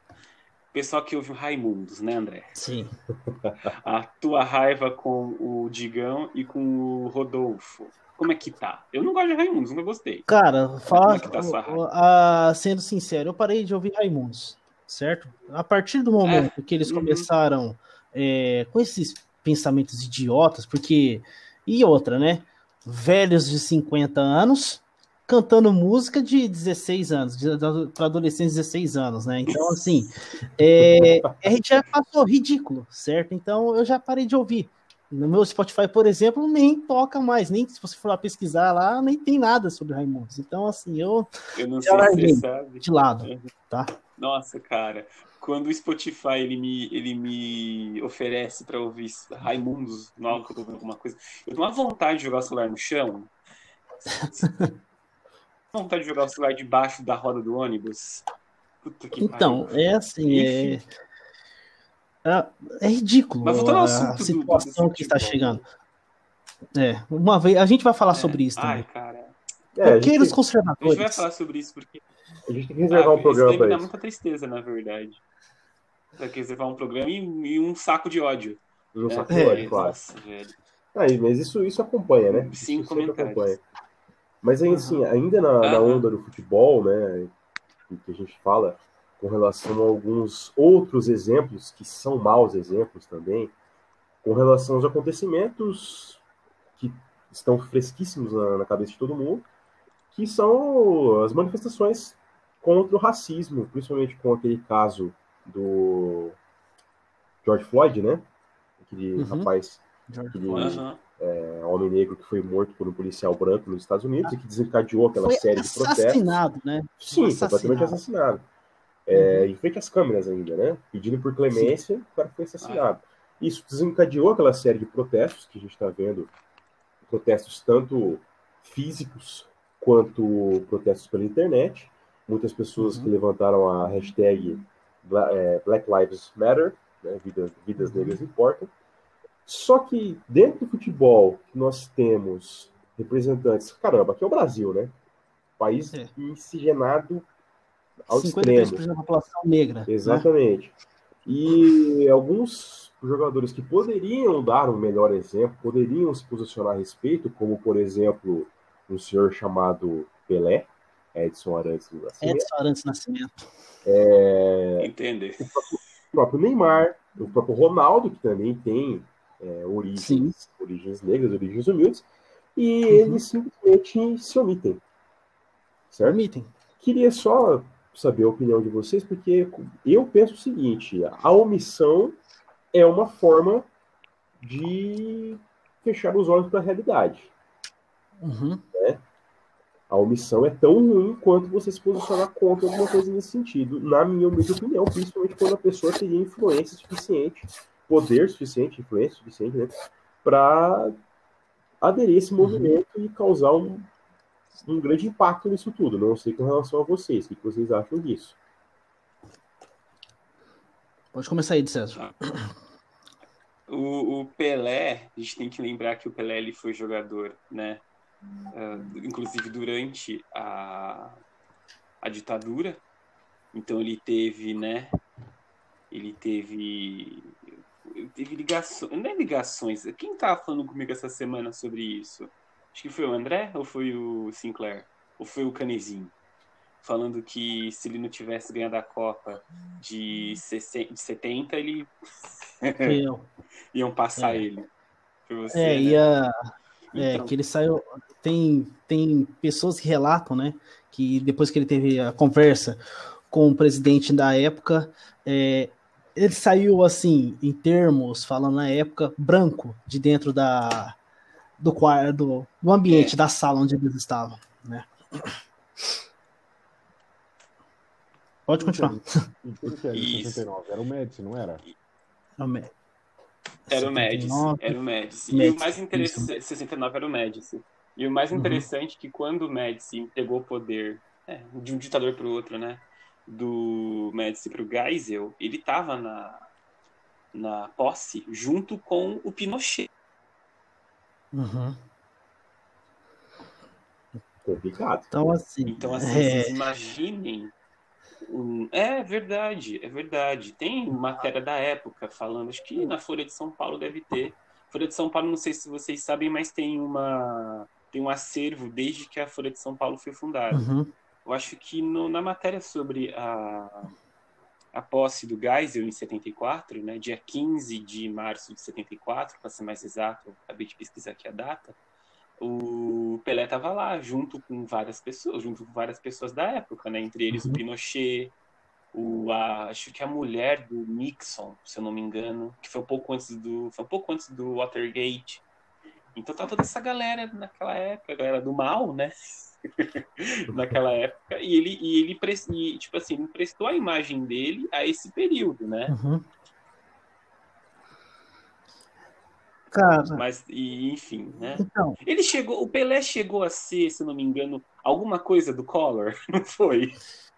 B: Pessoal que ouve o Raimundos, né, André?
C: Sim.
B: A tua raiva com o Digão e com o Rodolfo. Como é que tá? Eu não gosto de Raimundos, nunca gostei.
C: Cara, fala,
B: é tá
C: ah, sendo sincero, eu parei de ouvir Raimundos, certo? A partir do momento que eles
B: uhum.
C: começaram é, com esses pensamentos idiotas, porque. E outra, né? Velhos de 50 anos cantando música de 16 anos, para adolescentes de 16 anos, né? Então, assim, é, é, já passou ridículo, certo? Então, eu já parei de ouvir. No meu Spotify, por exemplo, nem toca mais, nem se você for lá pesquisar lá, nem tem nada sobre Raimundos. Então, assim, eu
B: Eu não sei se você sabe.
C: de lado, tá?
B: Nossa, cara, quando o Spotify ele me, ele me oferece pra ouvir Raimundos, hora que eu tô ouvindo alguma coisa, eu tenho uma vontade de jogar o celular no chão. vontade de jogar o celular debaixo da roda do ônibus. Puta que
C: Então,
B: pariu.
C: é assim, é,
B: Enfim.
C: é, é ridículo
B: Mas voltando ao
C: a,
B: assunto
C: situação
B: do
C: que está chegando. É, uma vez, a gente vai falar
B: É.
C: sobre isso
B: Ai,
C: também.
B: cara.
A: É, a, gente,
C: Roqueiros
B: A gente vai
C: conservadores.
B: falar sobre isso porque
A: a gente tem que reservar
B: Ah,
A: um programa
B: isso
A: para
B: dá muita tristeza, na verdade. Vai que reservar um programa e, e um saco de ódio.
A: No
B: né?
A: saco
C: É,
A: de ódio, claro.
B: Nossa, velho.
A: Aí, mas isso, isso acompanha, né? Isso sempre
B: comentários.
A: acompanha. Mas aí, assim, ainda na, na onda do futebol, né, que que a gente fala com relação a alguns outros exemplos, que são maus exemplos também, com relação aos acontecimentos que estão fresquíssimos na, na cabeça de todo mundo, que são as manifestações contra o racismo, principalmente com aquele caso do George Floyd, né? Aquele
C: Uhum.
A: rapaz,
C: George
A: aquele
C: Floyd.
B: Aham.
A: É, homem negro que foi morto por um policial branco nos Estados Unidos e que desencadeou aquela
C: Foi
A: série de protestos.
C: assassinado, né?
A: Sim,
C: assassinado.
A: completamente assassinado. É, Em frente às câmeras ainda, né? Pedindo por clemência, o cara foi assassinado. Isso desencadeou aquela série de protestos que a gente está vendo, protestos tanto físicos quanto protestos pela internet. Muitas pessoas
C: Uhum.
A: que levantaram a hashtag é, Black Lives Matter, né? vidas, vidas
C: Uhum.
A: negras importam. Só que dentro do futebol que nós temos representantes, caramba, aqui é o Brasil, né? País
C: É.
A: miscigenado ao
C: 53%
A: extremo.
C: da população negra. né?
A: Exatamente. E alguns jogadores que poderiam dar um melhor exemplo, poderiam se posicionar a respeito, como por exemplo um senhor chamado Pelé, Edson Arantes do Nascimento,
C: Edson Arantes Nascimento.
A: é,
B: Entender.
A: o próprio Neymar, o próprio Ronaldo, que também tem é, origens,
C: Sim.
A: origens negras, origens humildes, e
C: Uhum.
A: eles simplesmente se omitem. Certo?
C: Permitem.
A: Queria só saber a opinião de vocês, porque eu penso o seguinte: a omissão é uma forma de fechar os olhos para a realidade.
C: Uhum.
A: A omissão é tão ruim quanto você se posicionar contra alguma coisa nesse sentido, na minha humilde opinião, principalmente quando a pessoa teria influência suficiente, poder suficiente, influência suficiente, né, para aderir a esse movimento e causar um, um grande impacto nisso tudo. Não sei com relação a vocês, o que vocês acham disso?
C: Pode começar aí, de César.
B: O, o Pelé, a gente tem que lembrar que o Pelé ele foi jogador, né? Ah, inclusive durante a, a ditadura. Então ele teve, né? Ele teve. Teve ligações. Não é ligações. Quem tava falando comigo essa semana sobre isso? Acho que foi o André ou foi o Sinclair? Ou foi o Canezinho? falando que se ele não tivesse ganhado a Copa de, 60, de 70, ele iam passar
C: É.
B: ele. Por você,
C: É,
B: né?
C: ia. É,
B: Então.
C: que ele saiu. Tem, tem pessoas que relatam, né? Que depois que ele teve a conversa com o presidente da época, é, ele saiu assim, em termos, falando na época, branco de dentro da, do quarto, do, do ambiente,
B: É.
C: da sala onde eles estavam, né? Pode continuar.
B: Isso.
D: 69? Era o Médici, não era?
B: Era o Médici,
C: 79.
B: era o Médici. E o mais interessante, 69 era o Médici. E o mais interessante é que quando o Médici entregou o poder é, de um ditador para o outro, né? Do Médici para o Geisel, ele estava na, na posse junto com o Pinochet.
C: Uhum.
A: Complicado.
C: Então, assim.
B: Então, assim,
C: é,
B: vocês imaginem. um- É verdade, é verdade. Tem matéria da época falando, acho que na Folha de São Paulo deve ter. Folha de São Paulo, não sei se vocês sabem, mas tem uma tem um acervo desde que a Folha de São Paulo foi fundada.
C: uhum.
B: Eu acho que no- na matéria sobre a, a posse do Geisel em 74, né, dia 15 de março de 74, para ser mais exato, acabei de pesquisar aqui a data, o Pelé estava lá, junto com várias pessoas, junto com várias pessoas da época, né, entre eles
C: Uhum.
B: o Pinochet, o, a, acho que a mulher do Nixon, se eu não me engano, que foi um pouco antes do, foi um pouco antes do Watergate. Então tá toda essa galera naquela época, a galera do mal, né? naquela época, e ele, e ele e, tipo assim, ele prestou a imagem dele a esse período, né?
C: Uhum. Cara,
B: Mas, e, enfim, né?
C: então,
B: Ele chegou, o Pelé chegou a ser, se eu não me engano, alguma coisa do Collor, não foi?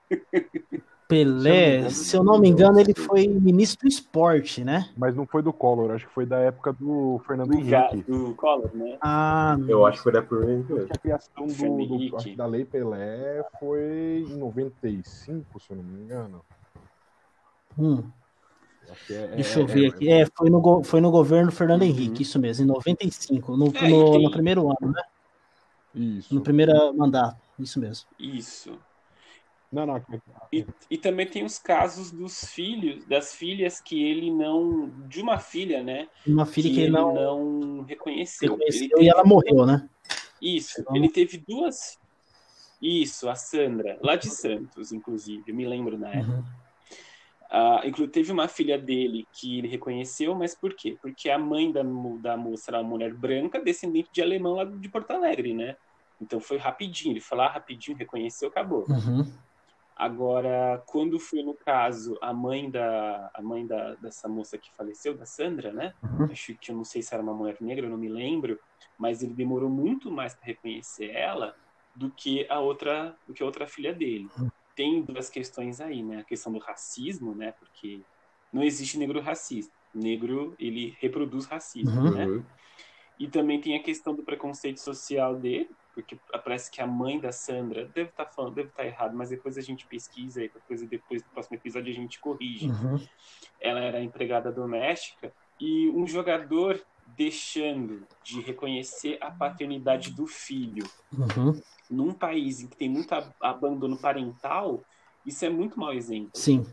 C: Pelé, se eu não me engano, ele foi ministro do esporte, né?
D: Mas não foi do Collor, acho que foi da época do Fernando
B: Do,
D: Henrique.
B: do Collor, né?
C: Ah,
A: Eu acho que foi da primeira
D: que a criação do, do-
B: Henrique.
D: acho que da Lei Pelé foi em 95, se eu não me engano.
C: hum,
D: é-
C: deixa
D: é-
C: eu ver
D: é-
C: aqui. É, foi no, foi no governo Fernando
B: Uhum.
C: Henrique, isso mesmo, em 95, no,
B: É,
C: no,
B: tem-
C: no primeiro ano, né?
D: Isso.
C: No primeiro mandato, isso mesmo.
B: Isso.
D: Não, não.
B: E, e também tem os casos dos filhos, das filhas que ele não. De uma filha, né?
C: Uma filha que,
B: ele
C: ele não
B: não reconheceu.
C: reconheceu
B: Ele
C: e
B: teve-
C: ela morreu, né?
B: Isso,
C: Então-
B: ele teve duas. Isso, a Sandra, lá de Santos, inclusive, eu me lembro na época.
C: Uhum.
B: Ah, inclu- teve uma filha dele que ele reconheceu, mas por quê? Porque a mãe da, da moça era uma mulher branca, descendente de alemão lá de Porto Alegre, né? Então foi rapidinho, ele foi lá rapidinho, reconheceu, acabou.
C: Uhum.
B: Agora, quando foi no caso a mãe da a mãe da, dessa moça que faleceu, da Sandra, né?
C: Uhum.
B: Acho que eu não sei se era uma mulher negra, eu não me lembro, mas ele demorou muito mais para reconhecer ela do que a outra, do que a outra filha dele. Tem duas questões aí, né? A questão do racismo, né? Porque não existe negro racista. Negro, ele reproduz racismo,
C: Uhum.
B: né?
A: Uhum.
B: E também tem a questão do preconceito social dele, porque parece que a mãe da Sandra, deve estar falando, deve estar errado, mas depois a gente pesquisa e depois, depois do próximo episódio a gente corrige.
C: Uhum.
B: Ela era empregada doméstica e um jogador deixando de reconhecer a paternidade do filho
C: Uhum.
B: num país em que tem muito ab- abandono parental, isso é muito mau exemplo,
C: Sim.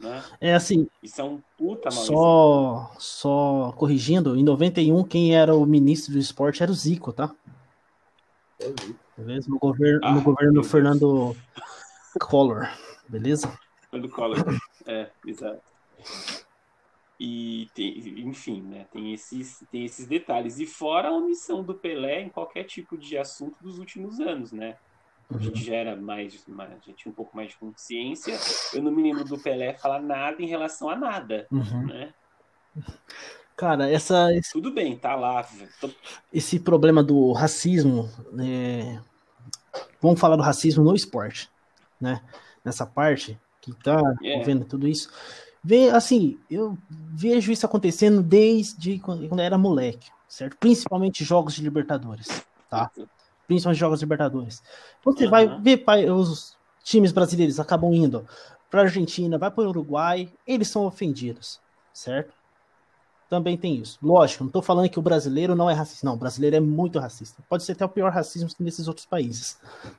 B: né?
C: É assim,
B: Isso é um puta mau exemplo.
C: só, só corrigindo, em 91, quem era o ministro do esporte era o Zico, tá? Beleza? No governo,
B: Ah,
C: no governo do. Fernando Collor, beleza?
B: Quando Collor. É, exato. E tem, enfim, né? Tem esses, tem esses detalhes. E fora a omissão do Pelé em qualquer tipo de assunto dos últimos anos, né? A gente já era mais, mais já tinha um pouco mais de consciência. Eu não me lembro do Pelé falar nada em relação a nada,
C: Uhum.
B: né?
C: Cara, essa, esse,
B: Tudo bem, tá lá. tô-
C: esse problema do racismo, é, vamos falar do racismo no esporte, né? Nessa parte que tá
B: É.
C: vendo tudo isso. Vê, assim, eu vejo isso acontecendo desde quando eu era moleque, certo? Principalmente jogos de Libertadores, tá? Principalmente jogos de Libertadores. Você
B: Aham.
C: vai ver pai, os times brasileiros acabam indo para Argentina, vai para o Uruguai, eles são ofendidos, certo? Também tem isso. Lógico, não estou falando que o brasileiro não é racista. Não, o brasileiro é muito racista. Pode ser até o pior racismo que nesses outros países.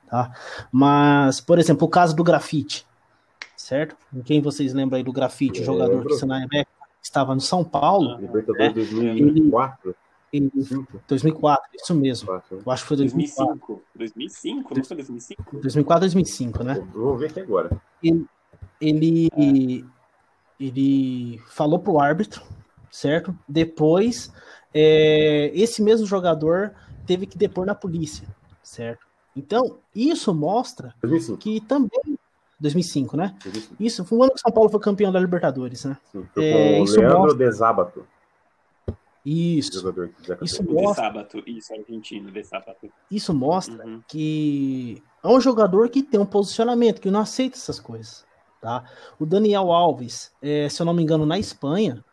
C: Tá? Mas, por exemplo, o caso do grafite. Certo? Quem vocês lembram aí do grafite, o jogador
A: Lembro.
C: que na época estava no São Paulo,
A: Libertadores
C: É.
A: 2004.
C: em
A: 5,
C: 2004, isso mesmo.
A: 4,
C: Eu acho que foi 2004.
B: 2005. 2005? Não foi 2005?
C: 2004, 2005, né?
A: Vou ver aqui agora.
C: ele ele falou pro árbitro, certo? Depois, é, esse mesmo jogador teve que depor na polícia, certo? Então, isso mostra
A: 2005.
C: que também 2005, né?
A: 2005.
C: Isso foi o ano que São Paulo foi campeão da Libertadores, né?
A: Sim,
C: É, isso
A: Leandro
C: mostra-
A: De Sábato,
C: Isso.
A: jogador
C: Isso mostra,
B: Sábato. Isso, argentino, De Sábato.
C: isso mostra
B: Uhum.
C: que é um jogador que tem um posicionamento, que não aceita essas coisas. Tá? O Daniel Alves, é, se eu não me engano, na Espanha,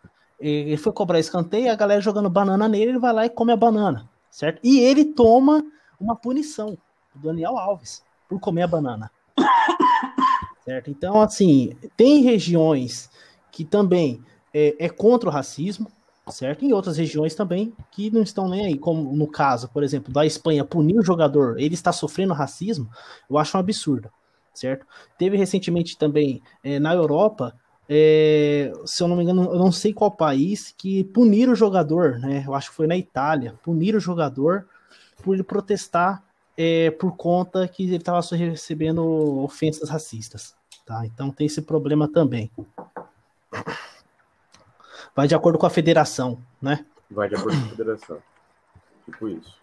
C: ele foi cobrar escanteio, a galera jogando banana nele, ele vai lá e come a banana, certo? E ele toma uma punição, o Daniel Alves, por comer a banana. certo? Então, assim, tem regiões que também é, é contra o racismo, certo? Em outras regiões também que não estão nem aí, como no caso, por exemplo, da Espanha punir o jogador, ele está sofrendo racismo, eu acho um absurdo, certo? Teve recentemente também eh, na Europa, eh, se eu não me engano, eu não sei qual país, que puniram o jogador, né? Eu acho que foi na Itália, puniram o jogador por ele protestar eh, por conta que ele estava recebendo ofensas racistas, tá? Então tem esse problema também. Vai de acordo com a federação, né?
A: vai de acordo com a federação. Tipo isso.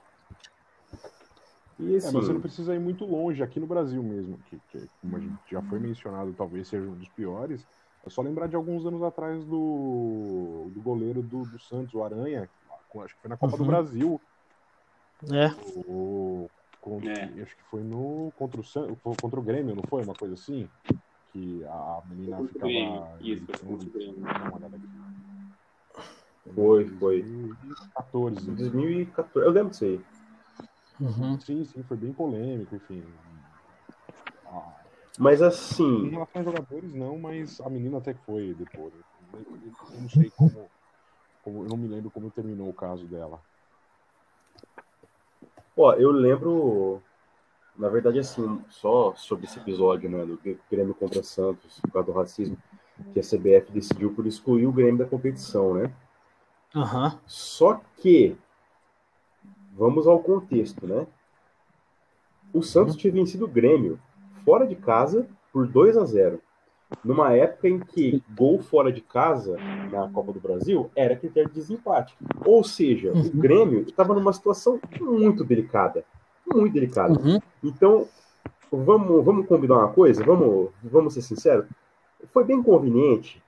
A: E
D: É,
A: assim,
D: mas você não precisa ir muito longe, aqui no Brasil mesmo, que, que, como a gente já foi mencionado, talvez seja um dos piores. É só lembrar de alguns anos atrás do, do goleiro do, do Santos, o Aranha, com- acho que foi na Copa do
C: Uhum.
D: Brasil,
C: É,
D: o, contra-
B: É.
D: acho que foi no contra o, San, contra o Grêmio, não foi? Uma coisa assim? Que a menina
B: o
D: ficava.
B: Grêmio, isso,
D: gritando,
B: contra o Grêmio.
A: Foi, foi.
D: 2014.
A: 2014. Eu lembro disso aí.
C: uhum.
D: Sim, sim, foi bem polêmico, enfim.
A: Mas
D: Em
A: assim,
D: relação aos jogadores, não, mas a menina até que foi depois. Eu eu não sei como, como- Eu não me lembro como terminou o caso dela.
A: ó, eu lembro. Na verdade, assim, só sobre esse episódio, né, do Grêmio contra Santos, por causa do racismo, que a CBF decidiu por excluir o Grêmio da competição, né?
C: Aham.
A: Só que, vamos ao contexto, né? O Santos tinha vencido o Grêmio fora de casa por 2 a 0 numa época em que gol fora de casa na Copa do Brasil era critério de desempate. Ou seja, o
C: Uhum.
A: Grêmio estava numa situação muito delicada. Muito delicada.
C: Uhum.
A: Então, vamos, vamos combinar uma coisa? Vamos, vamos ser sinceros? Foi bem conveniente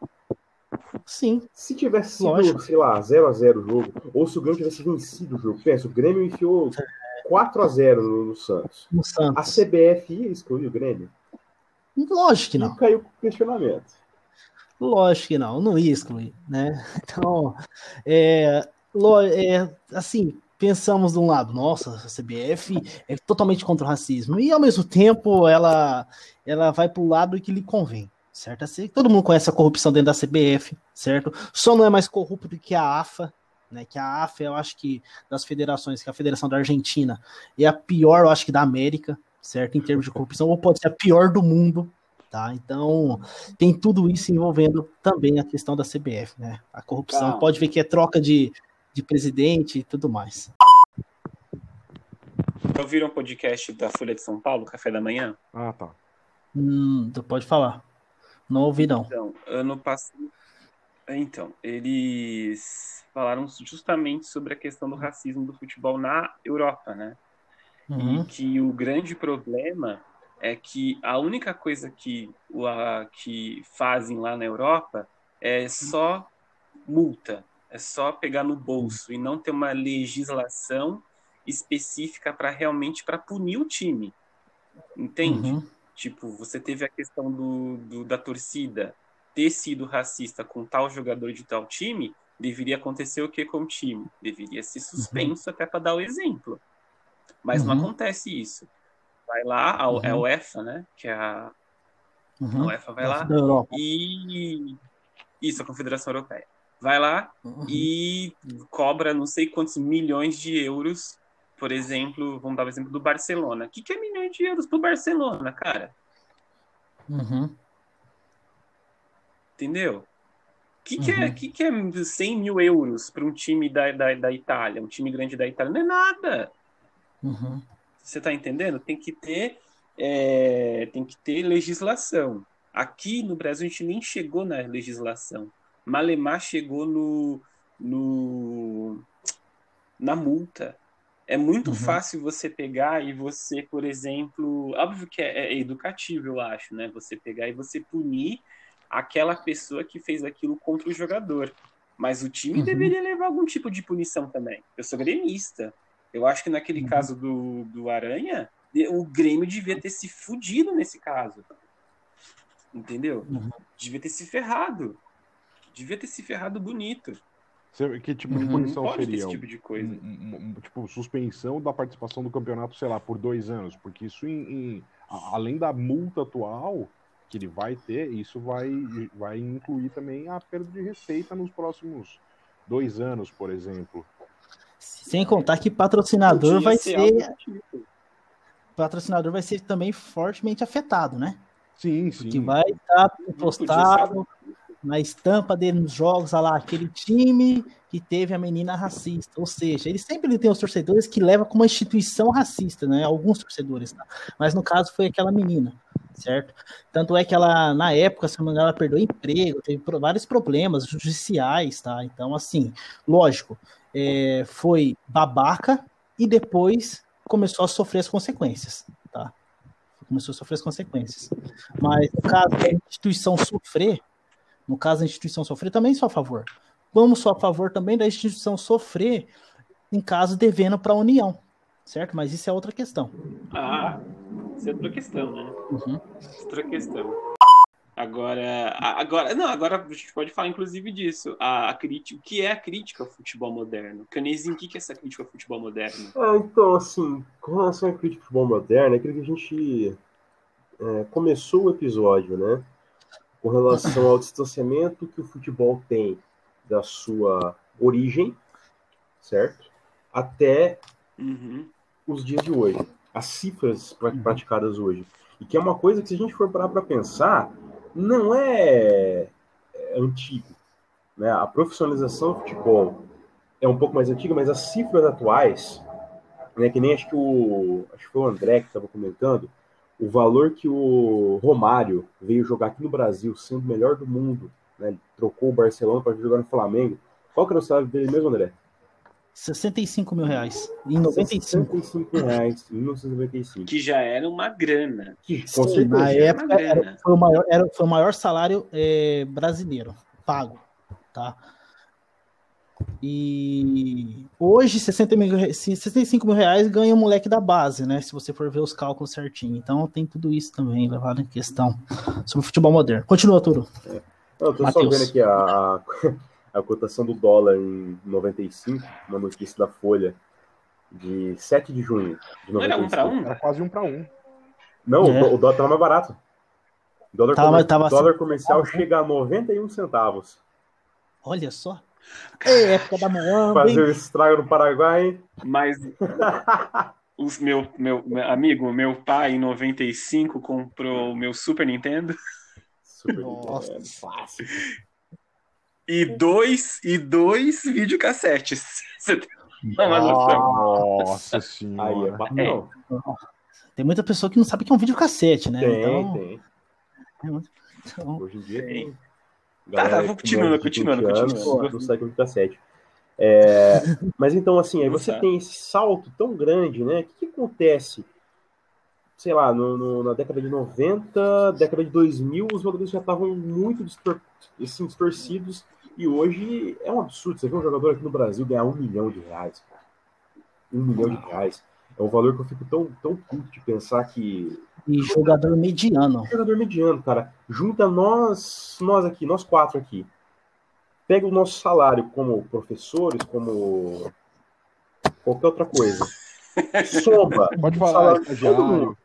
C: Sim.
A: se tivesse sido,
C: Lógico.
A: sei lá, 0x0 o jogo, ou se o Grêmio tivesse vencido o jogo, pensa, o Grêmio enfiou 4x0 no, no Santos.
C: No
A: A
C: Santos.
A: CBF ia excluir o Grêmio?
C: Lógico que não.
A: E caiu com o questionamento.
C: Lógico que não. Não ia excluir, né? Então, é, é, assim, pensamos de um lado, nossa, a CBF é totalmente contra o racismo. E ao mesmo tempo ela, ela vai para o lado que lhe convém. Certo? Assim, todo mundo conhece a corrupção dentro da CBF, certo? Só não é mais corrupto do que a AFA, né? Que a AFA, eu acho que das federações, que é a Federação da Argentina é a pior, eu acho que da América, certo? Em termos de corrupção, ou pode ser a pior do mundo, tá? Então, tem tudo isso envolvendo também a questão da CBF, né? A corrupção, pode ver que é troca de, de presidente e tudo mais.
B: Já ouviram o podcast da Folha de São Paulo, Café da Manhã?
D: Ah, tá.
C: Hum, tu pode falar. Não ouvi, não.
B: Então, ano passado. Então, eles falaram justamente sobre a questão do racismo do futebol na Europa, né?
C: Uhum.
B: E que o grande problema é que a única coisa que, a, que fazem lá na Europa é só multa, é só pegar no bolso e não ter uma legislação específica para realmente para punir o time. Entende?
C: Uhum.
B: Tipo, você teve a questão do, do- da torcida ter sido racista com tal jogador de tal time, deveria acontecer o que com o time? Deveria ser suspenso até para dar o exemplo. Mas não
C: Uhum.
B: acontece isso. Vai lá, a, é a
C: Uhum.
B: UEFA, né? Que é a, a
C: Uhum.
B: UEFA vai lá e isso, a Confederação Europeia. vai lá
C: Uhum.
B: e cobra não sei quantos milhões de euros, por exemplo, vamos dar o exemplo do Barcelona. O que, que é milhões de euros pro Barcelona, cara?
C: Uhum.
B: Entendeu? O que, que, é,
C: Uhum.
B: que, que é 100 mil euros para um time da, da, da Itália, um time grande da Itália? Não é nada.
C: Uhum.
B: Você tá entendendo? Tem que ter, é, tem que ter legislação. Aqui no Brasil a gente nem chegou na legislação. Malemar chegou no, no na multa. É muito
C: Uhum.
B: fácil você pegar e você, por exemplo, óbvio que é, é educativo, eu acho, né? Você pegar e você punir aquela pessoa que fez aquilo contra o jogador. Mas o time
C: Uhum.
B: deveria levar algum tipo de punição também. Eu sou gremista. Eu acho que naquele
C: Uhum.
B: caso do, do Aranha, o Grêmio devia ter se fudido nesse caso. Entendeu?
C: Uhum.
B: Devia ter se ferrado. Devia ter se ferrado bonito.
D: Que tipo de
C: Uhum.
D: punição
B: Pode ter
D: seria?
B: esse tipo de coisa.
D: Um- um- um- tipo, suspensão da participação do campeonato, sei lá, por dois anos. Porque isso, em- em- além da multa atual que ele vai ter, isso vai, vai incluir também a perda de receita nos próximos dois anos, por exemplo.
C: Sem contar que patrocinador vai
B: ser
C: ser,
B: tipo.
C: patrocinador vai ser também fortemente afetado, né?
D: Sim, sim.
C: Que vai estar
B: podia
C: postado na estampa dele nos jogos, olha lá, aquele time que teve a menina racista. Ou seja, ele sempre tem os torcedores que levam como uma instituição racista, né? Alguns torcedores, tá? Mas no caso foi aquela menina, certo? Tanto é que ela, na época, me engano, ela perdeu emprego, teve vários problemas judiciais, tá? Então, assim, lógico, é, foi babaca e depois começou a sofrer as consequências, tá? Começou a sofrer as consequências. Mas no caso da instituição sofrer, no caso da instituição sofrer, também sou a favor. Vamos só a favor também da instituição sofrer em caso devendo para a União, certo? Mas isso é outra questão.
B: Ah, isso é outra questão, né?
C: Uhum.
B: Outra questão. Agora, a- agora, não, agora a gente pode falar inclusive disso. A, a crítica, o que é a crítica ao futebol moderno? Canezinho, o que que é essa crítica ao futebol moderno?
A: Ah, então, assim, com relação à crítica do futebol moderno, é aquilo que a gente é, começou o episódio, né? Com relação ao distanciamento que o futebol tem da sua origem, certo? Até
B: Uhum.
A: Os dias de hoje. As cifras pra- praticadas hoje. E que é uma coisa que, se a gente for parar para pensar, não é, é antigo. Né? A profissionalização do futebol é um pouco mais antiga, mas as cifras atuais, né, que nem acho que o acho que foi o André que estava comentando, o valor que o Romário veio jogar aqui no Brasil, sendo o melhor do mundo, né, trocou o Barcelona para jogar no Flamengo. Qual que era o salário dele mesmo, André?
C: 65 mil reais. Em 95.
A: 65 reais, em 1995.
B: Que já era uma grana.
A: Que, com
C: Sim,
A: certeza.
C: na época
B: grana.
C: era, foi, o maior, era, foi o maior salário é, brasileiro pago, tá? E hoje 60 mil, re- 65 mil reais ganha o moleque da base, né? Se você for ver os cálculos certinho. Então tem tudo isso também levado em questão sobre o futebol moderno. Continua, Turo.
A: Não, eu tô só
C: Matheus.
A: vendo aqui a, a, cotação do dólar em 95, uma notícia da Folha, de 7 de junho de
B: Não era um
A: 95.
B: para um?
D: Era quase um para um.
A: Não,
C: É.
A: o, dólar tava mais barato. O dólar,
C: Tava-
A: comer-
C: tava
A: dólar
C: assim-
A: comercial chega a 91 centavos.
C: Olha só. É época da Moamba,
A: Fazer
C: hein?
A: o estrago no Paraguai, hein?
B: Mas os meu, meu, meu amigo, meu pai em 95 comprou o meu Super Nintendo
A: Super
C: Nossa.
A: é, fácil.
B: E dois e dois videocassetes. Você tem?
D: Nossa
A: Aí é
D: senhora.
A: patrão.
C: Tem muita pessoa que não sabe que é um videocassete, né?
A: Tem,
C: então,
A: tem.
C: então,
A: Hoje em dia tem.
B: Tá, tá, vou continuando, continuando,
A: 20 anos
B: continuando.
A: É, mas então, assim, aí você tem esse salto tão grande, né? O que, que acontece? Sei lá, no- no- na década de 90, década de 2000, os valores já estavam muito distor assim, distorcidos e hoje é um absurdo. Você vê um jogador aqui no Brasil ganhar um milhão de reais. cara. Um milhão de reais. É um valor que eu fico tão, tão puto de pensar que
C: e jogador mediano.
A: jogador mediano, cara. Junta nós, nós aqui, nós quatro aqui. Pega o nosso salário como professores, como qualquer outra coisa. Soma.
D: Pode falar,
A: salário de todo
D: estagiário.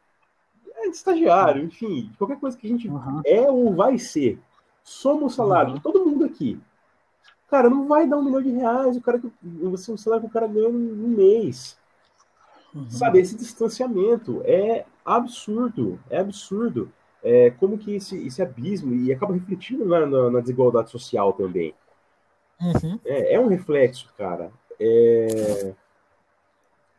A: É, estagiário, enfim, qualquer coisa que a gente
C: Uhum.
A: é ou vai ser. Soma o salário
C: Uhum.
A: de todo mundo aqui. Cara, não vai dar um milhão de reais, o cara que você não sabe que o cara ganha um mês. Uhum. Sabe, esse distanciamento é absurdo, é absurdo. É, como que esse, esse abismo, e acaba refletindo na, na, na desigualdade social também. Uhum. É, é, um reflexo, cara. É,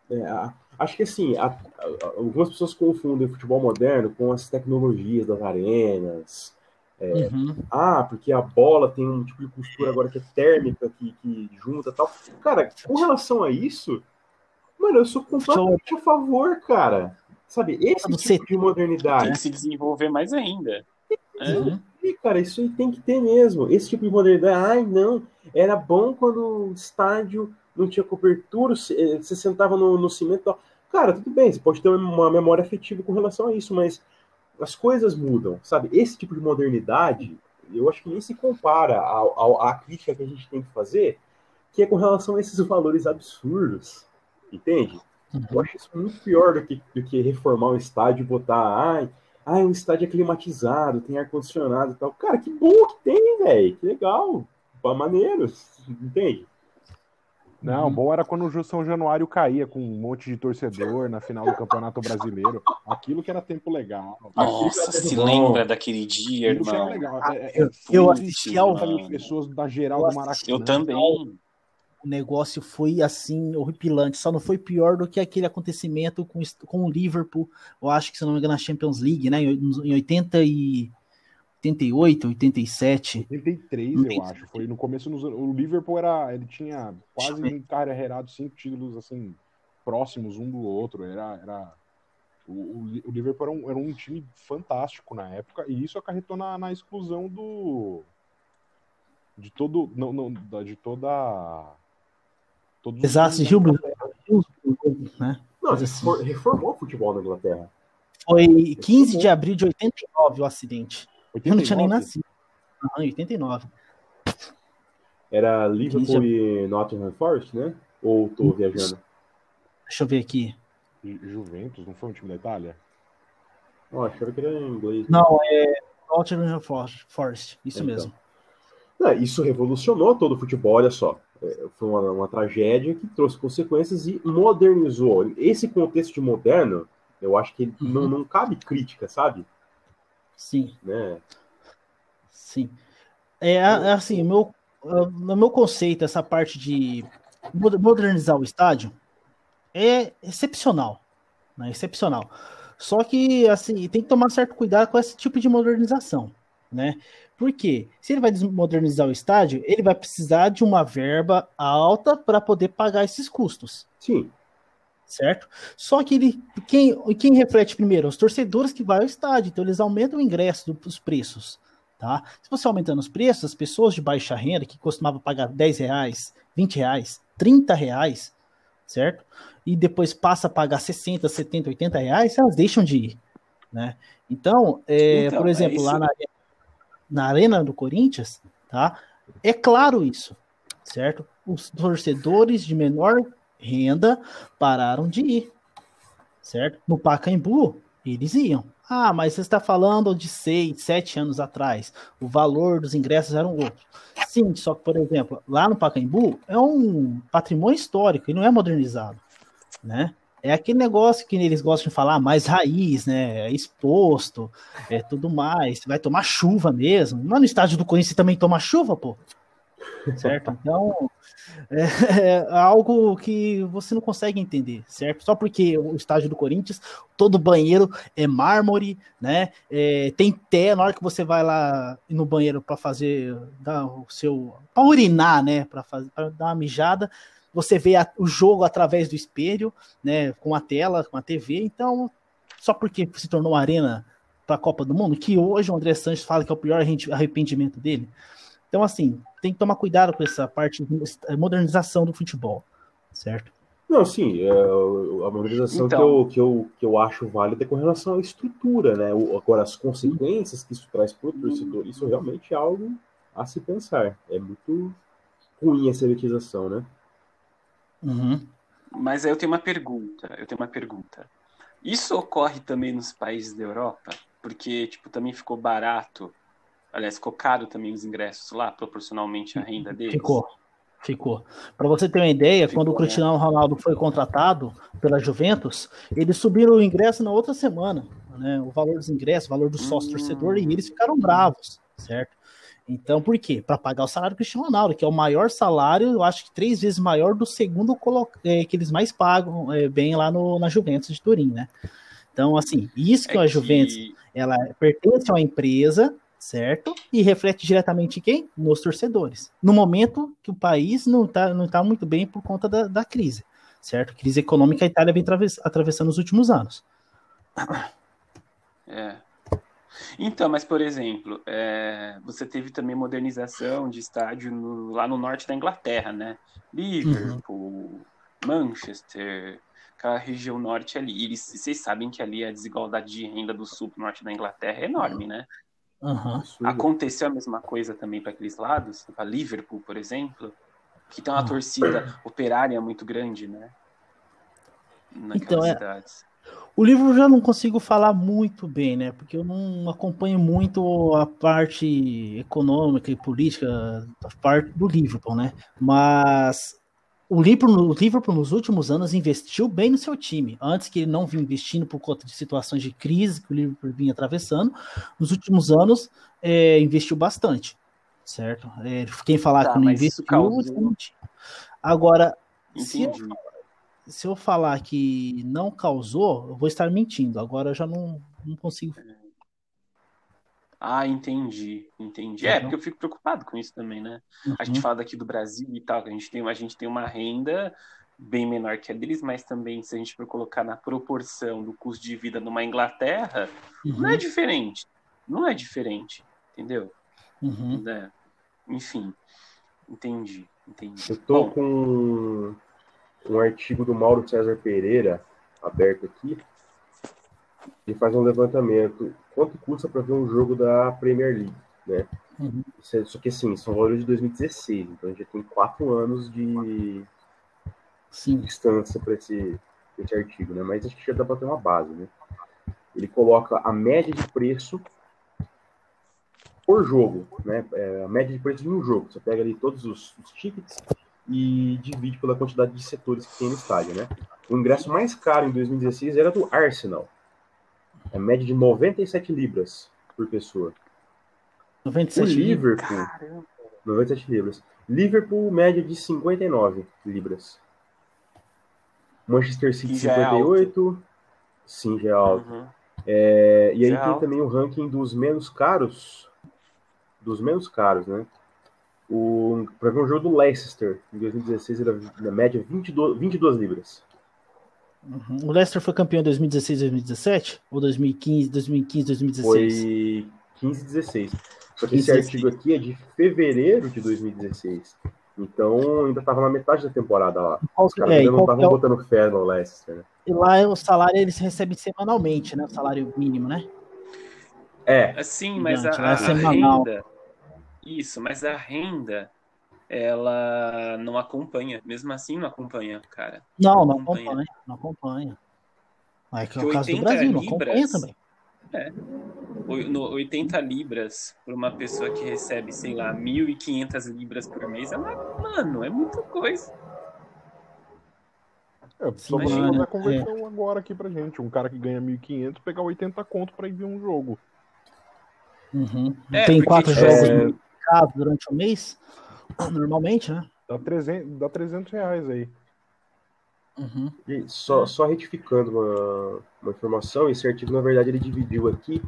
A: é, acho que assim, a, a, algumas pessoas confundem o futebol moderno com as tecnologias das arenas. É, uhum. Ah, porque a bola tem um tipo de costura agora que é térmica, que, que junta tal. Cara, com relação a isso, mano, eu sou completamente a favor, cara. Sabe, esse tipo de modernidade.
B: Tem que se desenvolver mais ainda.
A: Uhum. E, cara, isso aí tem que ter mesmo. Esse tipo de modernidade. Ai, não. Era bom quando o estádio não tinha cobertura, eh, você sentava no, no cimento. Cara, tudo bem, você pode ter uma memória afetiva com relação a isso, mas as coisas mudam, sabe? Esse tipo de modernidade, eu acho que nem se compara à crítica que a gente tem que fazer, que é com relação a esses valores absurdos, entende? Uhum. Eu acho isso muito pior do que, do que reformar um estádio e botar, ai, ai, um estádio é climatizado, tem ar-condicionado e tal. Cara, que bom que tem, velho, que legal, maneiro, entende?
D: Não, uhum. bom era quando o São Januário caía com um monte de torcedor na final do Campeonato Brasileiro. Aquilo que era tempo legal.
B: Nossa, se lembra daquele dia, Aquilo irmão.
D: legal. É, é, eu, eu assisti ao pessoas da geral do Maracanã.
B: Eu também.
C: O negócio foi assim, horripilante. Só não foi pior do que aquele acontecimento com, com o Liverpool. Eu acho que, se não me engano, na Champions League, né? Em 80 e 88, 87.
D: 83, eu acho. Foi no começo. Nos, o Liverpool era. Ele tinha quase um carregado cinco títulos assim, próximos um do outro. Era. era o, o Liverpool era um, era um, time fantástico na época, e isso acarretou na, na exclusão do. De todo. Não, não, de toda.
C: Todos Exato, Gilbert.
A: Né? Não, assim. reformou o futebol na Inglaterra.
C: Foi 15 de abril de 89 o acidente. 89? Eu não tinha nem nascido. Não, 89.
A: Era Liverpool e Nottingham Forest, né? Ou tô viajando?
C: Deixa eu ver aqui.
D: Juventus, não foi um time da Itália?
A: Oh, achava que era em inglês.
C: Não, é Nottingham Forest, isso então. mesmo.
A: Não, isso revolucionou todo o futebol, olha só. É, foi uma, uma, tragédia que trouxe consequências e modernizou. Esse contexto de moderno, eu acho que uhum. não, não cabe crítica, sabe?
C: Sim.
A: Né?
C: Sim. É, é assim, meu, no meu conceito, essa parte de modernizar o estádio é excepcional. Né? Excepcional. Só que, assim, tem que tomar certo cuidado com esse tipo de modernização, né? Porque se ele vai modernizar o estádio, ele vai precisar de uma verba alta para poder pagar esses custos.
A: Sim
C: certo? Só que ele, quem, quem reflete primeiro? Os torcedores que vão ao estádio, então eles aumentam o ingresso dos preços, tá? Se você aumentando os preços, as pessoas de baixa renda, que costumavam pagar 10 reais, 20 reais, 30 reais, certo? E depois passa a pagar 60, 70, 80 reais, elas deixam de ir, né? Então, é, então por é exemplo, é lá na, na Arena do Corinthians, tá? É claro isso, certo? Os torcedores de menor renda pararam de ir, certo? No Pacaembu, eles iam. Ah, mas você está falando de seis, sete anos atrás. O valor dos ingressos eram outros. Sim, só que, por exemplo, lá no Pacaembu é um patrimônio histórico e não é modernizado, né? É aquele negócio que eles gostam de falar mais raiz, né? É exposto, é tudo mais. Vai tomar chuva mesmo. Lá no estádio do Corinthians também toma chuva, pô. Certo? Então, é, é, algo que você não consegue entender, certo? Só porque o estádio do Corinthians, todo banheiro é mármore, né? É, tem té na hora que você vai lá no banheiro para fazer dar o seu para urinar, né? Para dar uma mijada, você vê a, o jogo através do espelho, né? Com a tela, com a TV. Então, só porque se tornou arena para a Copa do Mundo, que hoje o André Sanches fala que é o pior arrependimento dele. Então, assim, tem que tomar cuidado com essa parte de modernização do futebol, certo?
A: Não, sim, é, a modernização então, que, eu, que, eu, que eu acho válida é com relação à estrutura, né? Agora, as consequências que isso traz para o torcedor, isso realmente é algo a se pensar. É muito ruim essa elitização, né?
C: Uhum.
B: Mas aí eu tenho uma pergunta, eu tenho uma pergunta. Isso ocorre também nos países da Europa? Porque, tipo, também ficou barato Aliás, ficou caro também os ingressos lá, proporcionalmente à renda deles?
C: Ficou. Ficou. Para você ter uma ideia,
B: Ficou,
C: quando o
B: né?
C: Cristiano Ronaldo foi contratado pela Juventus, eles subiram o ingresso na outra semana, né? O valor dos ingressos, o valor do sócio torcedor, e eles ficaram bravos, certo? Então, por quê? Para pagar o salário do Cristiano Ronaldo, que é o maior salário, eu acho que três vezes maior do segundo é, que eles mais pagam é, bem lá no, na Juventus de Turim, né? Então, assim, isso que é a Juventus ela pertence a uma empresa, certo? E reflete diretamente em quem? Nos torcedores. No momento que o país não está não tá muito bem por conta da, da crise, certo? Crise econômica a Itália vem traves- atravessando nos últimos anos.
B: É. Então, mas por exemplo, é, você teve também modernização de estádio no- lá no norte da Inglaterra, né? Liverpool, Manchester, aquela região norte ali. E vocês sabem que ali a desigualdade de renda do sul pro norte da Inglaterra é enorme, né?
A: Absurdo.
B: Aconteceu a mesma coisa também para aqueles lados, para Liverpool, por exemplo, que tem uma torcida operária muito grande, né? Naquelas
C: Então, é-
B: cidades.
C: O livro eu já não consigo falar muito bem, né? Porque eu não acompanho muito a parte econômica e política da parte do Liverpool, né? Mas o Liverpool, o Liverpool nos últimos anos investiu bem no seu time. Antes que ele não vinha investindo por conta de situações de crise que o Liverpool vinha atravessando, nos últimos anos é, investiu bastante, certo? É, quem falar
B: Tá,
C: que não investiu,
B: causou-
C: mentindo. Agora, se eu se eu falar que não causou, eu vou estar mentindo. Agora eu já não, não consigo.
B: Ah, entendi, entendi.
C: Uhum.
B: É, porque eu fico preocupado com isso também, né? A gente
C: Uhum.
B: fala daqui do Brasil e tal, que a gente tem, a gente tem uma renda bem menor que a deles, mas também se a gente for colocar na proporção do custo de vida numa Inglaterra, não é
C: Uhum.
B: diferente. Não é diferente, entendeu?
C: Uhum.
B: Né? Enfim, entendi, entendi.
A: Eu tô
B: Bom,
A: com um artigo do Mauro César Pereira aberto aqui. Ele faz um levantamento. Quanto custa para ver um jogo da Premier League, né?
C: Uhum.
A: Isso é- Só que assim, são valores de 2016, então a gente já tem quatro anos de
C: Sim.
A: distância para esse, esse artigo, né? Mas acho que já dá para ter uma base, né? Ele coloca a média de preço por jogo, né? É, a média de preço de um jogo. Você pega ali todos os, os tickets e divide pela quantidade de setores que tem no estádio, né? O ingresso mais caro em 2016 era do Arsenal. É média de 97 libras por pessoa. O
C: 97 livros.
A: Liverpool,
B: caramba.
A: 97 libras. Liverpool, média de 59 libras. Manchester City,
B: Que já é
A: 58. Sim, já é alto.
B: Uhum.
A: É, e aí
B: Já é
A: tem
B: alto.
A: também o ranking dos menos caros. Dos menos caros, né? O, para ver um jogo do Leicester, em 2016, era na média 22, 22 libras.
C: Uhum. O Leicester foi campeão em 2016, 2017? Ou 2015, 2015, 2016?
A: Foi 15 16. Só que esse
C: 15,
A: artigo aqui é de fevereiro de 2016. Então ainda estava na metade da temporada lá. Os caras
C: é,
A: ainda não estavam
C: é o-
A: botando fé no Leicester, né?
C: e lá o salário eles recebem semanalmente, né? O salário mínimo, né?
A: É,
B: Assim, mas a,
C: Gigante, lá é
B: a
C: semanal.
B: renda. Isso, mas a renda, ela não acompanha. Mesmo assim, não acompanha, cara.
C: Não, não
B: acompanha.
C: acompanha. Não acompanha. É que é o caso do
B: 80
C: Brasil, não acompanha
B: libras-
C: também.
B: O- No 80 libras para uma pessoa que recebe, sei lá, 1.500 libras por mês, é uma, mano, é muita coisa.
D: É, só
B: imagina,
D: fazer a conversão agora aqui pra gente. Um cara que ganha 1.500 pegar 80 conto pra ir ver um jogo.
C: Uhum.
B: É,
C: Tem quatro
B: tipo,
C: jogos
A: é,
C: no caso durante o mês, normalmente, né?
D: Dá 300, dá 300 reais aí.
C: Uhum.
A: E só, só retificando uma, uma informação, esse artigo, na verdade, ele dividiu aqui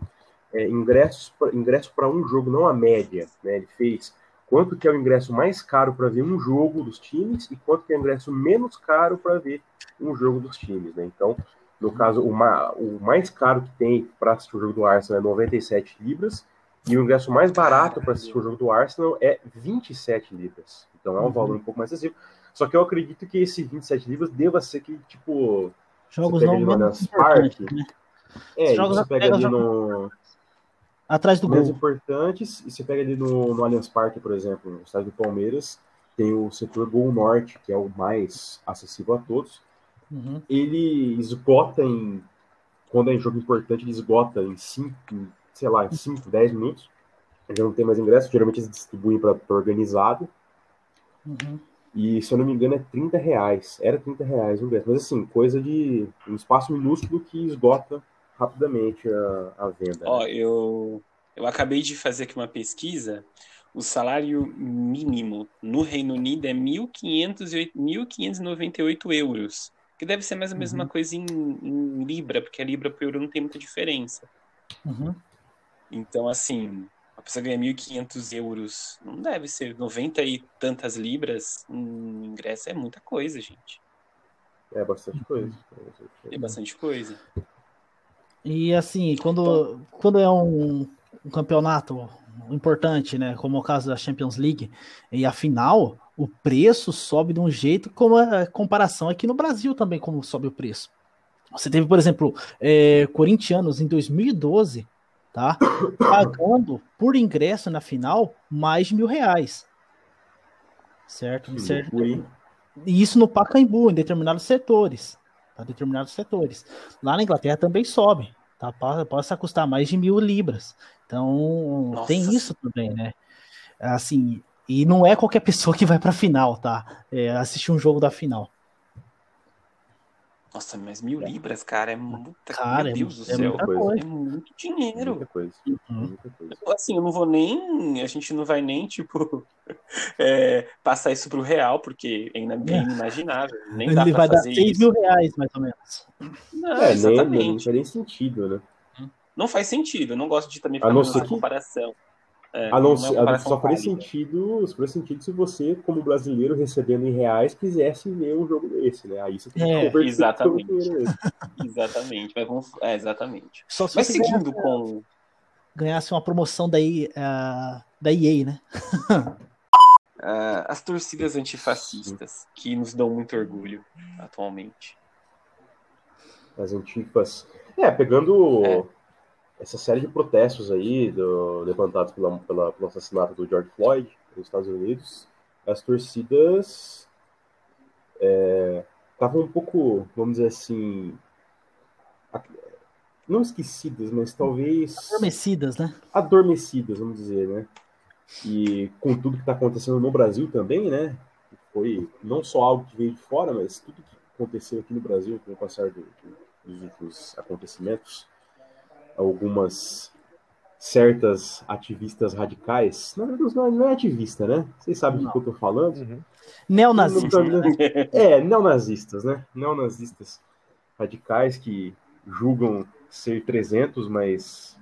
A: é, ingressos pra- ingresso para um jogo, não a média. Né? Ele fez quanto que é o ingresso mais caro para ver um jogo dos times e quanto que é o ingresso menos caro para ver um jogo dos times. Né? Então, no caso, o, ma- o mais caro que tem para assistir o jogo do Arsenal é 97 libras e o ingresso mais barato para assistir o jogo do Arsenal é 27 libras. Então é um
C: Uhum.
A: valor um pouco mais acessível. Só que eu acredito que esse 27 libras deva ser que, tipo,
C: Jogos não menos
A: Parque,
C: né?
A: é,
C: Jogos
A: você pega ali no
C: Atrás do
A: menos
C: gol.
A: importantes, e você pega ali no, no Allianz Parque, por exemplo, no estádio do Palmeiras, tem o setor Gol Norte, que é o mais acessível a todos.
C: Uhum.
A: Ele esgota em quando é em jogo importante, ele esgota em 5, sei lá, em 5, 10 minutos. já não tem mais ingresso, geralmente eles distribuem para organizado.
C: Uhum.
A: E se eu não me engano é 30 reais. Era 30 reais o ingresso. Mas assim, coisa de um espaço minúsculo que esgota rapidamente a, a venda.
B: Ó, eu, eu acabei de fazer aqui uma pesquisa. O salário mínimo no Reino Unido é 1.508 1.598 euros. Que deve ser mais ou menos
C: Uhum.
B: uma coisa em, em Libra, porque a Libra pro euro não tem muita diferença.
C: Uhum.
B: Então, assim, a pessoa ganha 1.500 euros. Não deve ser 90 e tantas libras. Um ingresso é muita coisa, gente.
A: É bastante coisa.
B: É bastante coisa.
C: E assim, quando, quando é um, um campeonato importante, né, como o caso da Champions League, e a final, o preço sobe de um jeito como a comparação aqui no Brasil também, como sobe o preço. Você teve, por exemplo, é, corintianos em 2012, tá, pagando por ingresso na final mais de mil reais. Certo? Certo? E isso no Pacaembu, em determinados setores. Tá? Determinados setores. Lá na Inglaterra também sobe. Tá? Passa a custar mais de mil libras. Então,
B: Nossa.
C: tem isso também, né? Assim, e não é qualquer pessoa que vai pra final, tá? É, assistir um jogo da final.
B: Nossa, mas mil libras, cara, é muita
C: Cara,
B: Meu
C: é,
B: Deus do
C: é
B: céu.
C: muita
A: coisa.
B: É muito dinheiro.
A: Muita coisa.
C: Uhum.
A: Muita coisa.
B: Assim, eu não vou nem. A gente não vai nem, tipo, é, passar isso pro real, porque é ina- é inimaginável. Nem dá
C: Ele vai dar
B: fazer
C: 6
B: isso.
C: mil reais, mais ou menos.
B: Não,
A: É, nem, nem, não
B: exatamente.
A: faz nem sentido, né?
B: Não faz sentido. Eu não gosto de também
A: A
B: ficar
A: não
B: fazendo
A: ser
B: essa
A: que-
B: comparação. É,
A: A não
B: é
A: a- só faria
B: válida.
A: sentido, só faria sentido se você, como brasileiro, recebendo em reais, quisesse ver um jogo desse, né? Aí você tem que
C: É,
A: converter
B: exatamente. Exatamente. Mas vamos... É, exatamente.
C: Só se
B: Mas
C: você
B: seguindo
C: ganhasse,
B: com.
C: ganhasse uma promoção da, EA, ah, da EA, né?
B: ah, as torcidas antifascistas, que nos dão muito orgulho atualmente.
A: As antifas. É, pegando
B: É.
A: essa série de protestos aí do, levantados pela, pela, pelo assassinato do George Floyd nos Estados Unidos, as torcidas é, estavam um pouco, vamos dizer assim, não esquecidas, mas talvez
C: Adormecidas, né?
A: adormecidas, vamos dizer, né? E com tudo que está acontecendo no Brasil também, né? Foi não só algo que veio de fora, mas tudo que aconteceu aqui no Brasil com o passar do- dos últimos acontecimentos. Algumas certas ativistas radicais, na verdade não é, não é ativista, né? Vocês sabem do que eu tô falando.
D: Uhum.
C: Neonazista.
A: Não- não- É, neonazistas, né? Neonazistas radicais que julgam ser 300, mas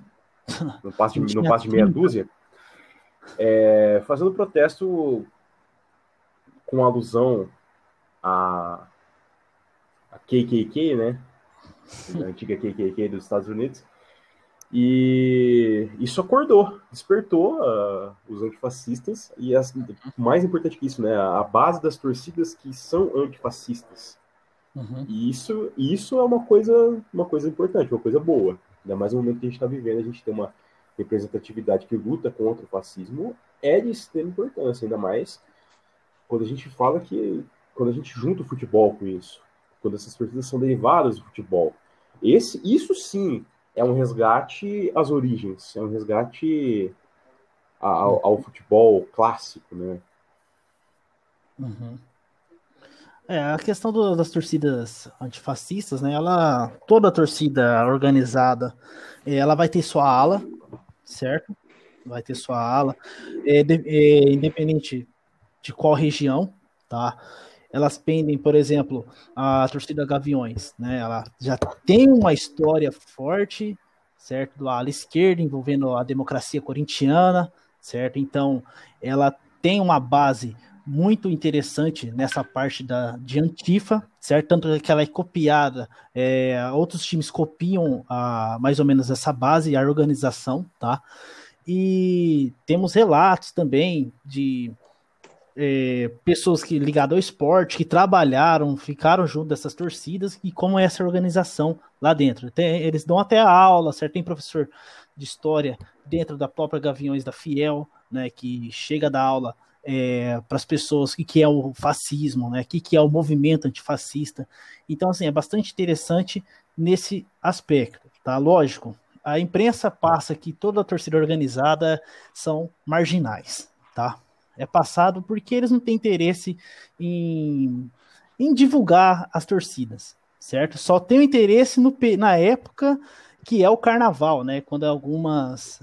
A: não passa de, não passa de meia dúzia. É, fazendo protesto com alusão a, a KKK, né? A antiga KKK dos Estados Unidos. E isso acordou, despertou ah, os antifascistas e as, mais importante que isso, né, a base das torcidas que são antifascistas.
C: Uhum.
A: E isso, isso é uma coisa, uma coisa importante, uma coisa boa. Ainda mais no momento que a gente está vivendo, a gente tem uma representatividade que luta contra o fascismo, é de extrema importância, ainda mais quando a gente fala que, quando a gente junta o futebol com isso, quando essas torcidas são derivadas do futebol. Esse, isso sim é um resgate às origens, é um resgate ao, ao futebol clássico, né?
C: Uhum. É, a questão do- das torcidas antifascistas, né? Ela, toda torcida organizada, eh, ela vai ter sua ala, certo? Vai ter sua ala, é, de- é, independente de qual região, tá? Elas pendem, por exemplo, a torcida Gaviões, né? Ela já tem uma história forte, certo? Do ala esquerda envolvendo a democracia corintiana, certo? Então, ela tem uma base muito interessante nessa parte da, de Antifa, certo? Tanto que ela é copiada, é, outros times copiam a, mais ou menos essa base, a organização, tá? E temos relatos também de é, pessoas que ligadas ao esporte, que trabalharam, ficaram junto dessas torcidas e como é essa organização lá dentro. Tem- eles dão até a aula, certo? Tem professor de história dentro da própria Gaviões da Fiel, né, que chega a dar aula para as pessoas o que, que é o fascismo, né, o que, que é o movimento antifascista. Então, assim, é bastante interessante nesse aspecto, tá? Lógico, a imprensa passa que toda a torcida organizada são marginais, tá? É passado porque eles não têm interesse em, em divulgar as torcidas, certo? Só tem interesse no, na época que é o carnaval, né? Quando algumas,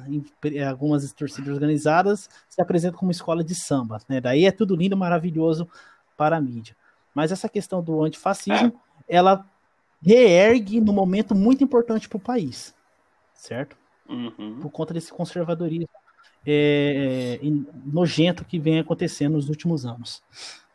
C: algumas torcidas organizadas se apresentam como escola de samba, né? Daí é tudo lindo, maravilhoso para a mídia. Mas essa questão do antifascismo, ela reergue no momento muito importante para o país, certo?
B: Uhum.
C: Por conta desse conservadorismo é, é, nojento que vem acontecendo nos últimos anos.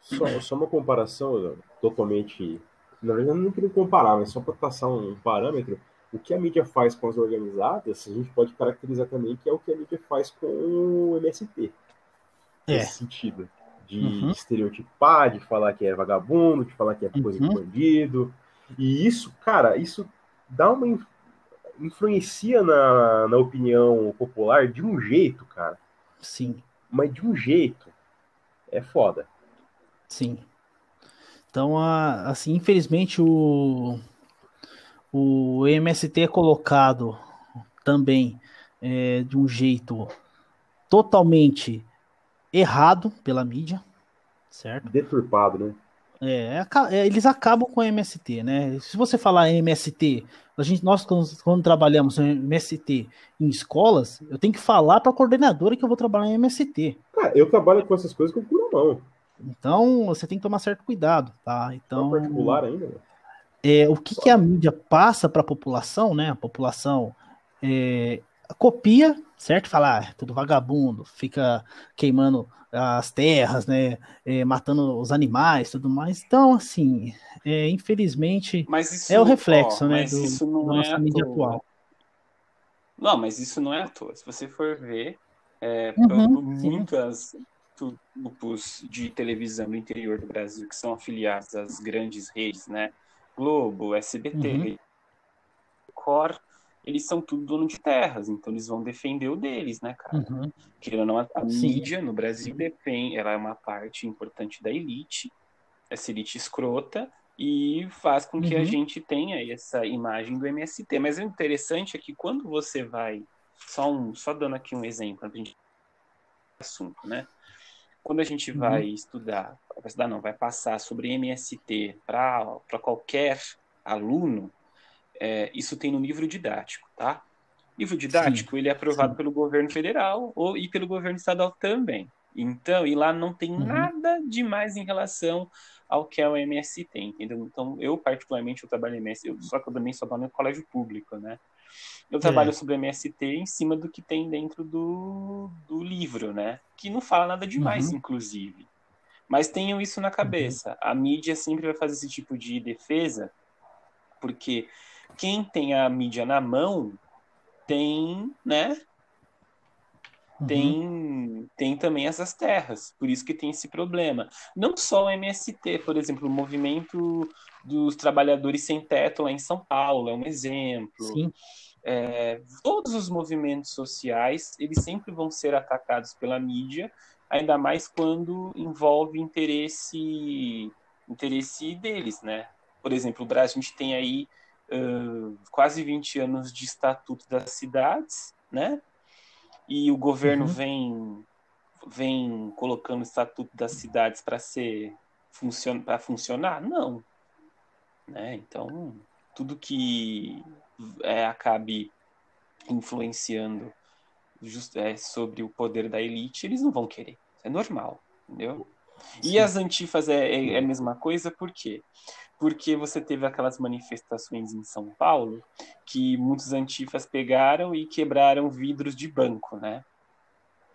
A: Só, só uma comparação totalmente. Na verdade, eu não queria comparar, mas só para passar um parâmetro o que a mídia faz com as organizadas, a gente pode caracterizar também que é o que a mídia faz com o MST. É. Nesse sentido. De uhum. estereotipar, de falar que é vagabundo, de falar que é coisa uhum. de bandido. E isso, cara, isso dá uma. Influencia na, na opinião popular de um jeito, cara.
C: Sim.
A: Mas de um jeito. É foda.
C: Sim. Então, assim, infelizmente, o, o MST é colocado também é, de um jeito totalmente errado pela mídia, certo?
A: Deturpado, né?
C: É, é eles acabam com o MST, né? Se você falar MST, a gente, nós quando, quando trabalhamos em MST em escolas, eu tenho que falar para a coordenadora que eu vou trabalhar em MST.
A: Cara, eu trabalho com essas coisas com o cu na mão.
C: Então, você tem que tomar certo cuidado, tá? Então,
A: é particular ainda, né?
C: é, o que, que, a mídia passa para a população, né? A população é, copia, certo? Fala, ah, é tudo vagabundo, fica queimando as terras, né? É, matando os animais, tudo mais. Então, assim, é, infelizmente, isso, é o reflexo, ó, né? Do, isso não da nossa é mídia atual.
B: Não, mas isso não é à toa. Se você for ver, é, uhum, muitas grupos de televisão no interior do Brasil que são afiliados às grandes redes, né? Globo, SBT, uhum. Cor, eles são tudo dono de terras, então eles vão defender o deles, né, cara? Uhum. Querendo não, a, a mídia no Brasil depende, ela é uma parte importante da elite, essa elite escrota, e faz com que uhum. a gente tenha essa imagem do MST. Mas o interessante é que quando você vai, só, um, só dando aqui um exemplo, a gente assunto, né? Quando a gente uhum. vai estudar, vai estudar não, vai passar sobre MST para qualquer aluno, é, isso tem no livro didático, tá? Livro didático, sim, ele é aprovado sim. pelo governo federal ou, e pelo governo estadual também. Então, e lá não tem uhum. nada demais em relação ao que é o MST, entendeu? Então, eu particularmente, eu trabalho em MST, só que eu também sou no colégio público, né? Eu trabalho é. sobre MST em cima do que tem dentro do, do livro, né? Que não fala nada demais, uhum. inclusive. Mas tenham isso na cabeça. Uhum. A mídia sempre vai fazer esse tipo de defesa, porque quem tem a mídia na mão tem, né? Uhum. Tem, tem também essas terras, por isso que tem esse problema. Não só o MST, por exemplo, o movimento dos trabalhadores sem teto lá em São Paulo é um exemplo.
C: Sim.
B: É, todos os movimentos sociais eles sempre vão ser atacados pela mídia, ainda mais quando envolve interesse interesse deles, né? Por exemplo, o Brasil a gente tem aí uh, quase 20 anos de estatuto das cidades, né? E o governo uhum. vem vem colocando o estatuto das cidades para ser funcion, para funcionar? Não, né? Então tudo que é, acabe influenciando just, é, sobre o poder da elite, eles não vão querer. É normal, entendeu? Sim. E as antifas é, é, é, a mesma coisa, por quê? Porque você teve aquelas manifestações em São Paulo que muitos antifas pegaram e quebraram vidros de banco, né?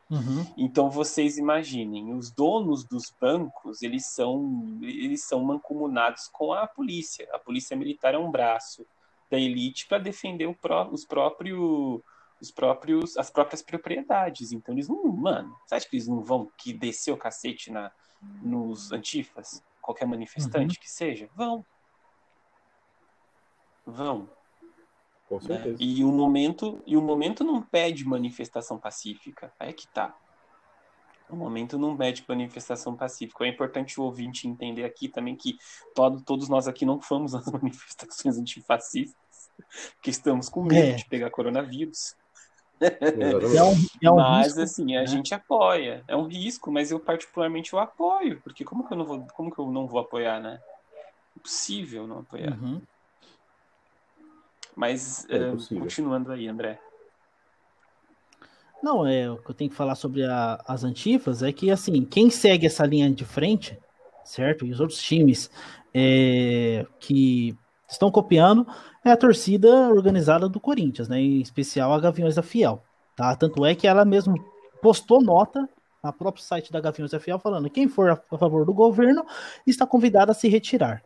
C: Uhum.
B: Então vocês imaginem, os donos dos bancos eles são eles são mancomunados com a polícia. A polícia militar é um braço da elite para defender pró os próprios os próprios as próprias propriedades. Então eles não, mano, você acha que eles não vão que descer o cacete na nos antifas, qualquer manifestante uhum. que seja? Vão. Vão.
A: Com né? certeza. Né?
B: E o momento e o momento não pede manifestação pacífica. Aí é que tá. O momento não pede manifestação pacífica. É importante o ouvinte entender aqui também que todo, todos nós aqui não fomos nas manifestações antifascistas, que estamos com medo
C: É.
B: de pegar coronavírus.
C: É um, é um
B: mas
C: risco,
B: assim, a
C: né?
B: gente apoia. É um risco, mas eu particularmente eu apoio, porque como que eu não vou, como que eu não vou apoiar, né? Impossível não apoiar.
C: Uhum.
B: Mas
A: É impossível.
B: continuando aí, André.
C: Não, é o que eu tenho que falar sobre a- as antifas é que assim, quem segue essa linha de frente, certo? E os outros times é, que estão copiando é a torcida organizada do Corinthians, né? Em especial a Gaviões da Fiel, tá? Tanto é que ela mesmo postou nota no próprio site da Gaviões da Fiel falando quem for a favor do governo está convidado a se retirar.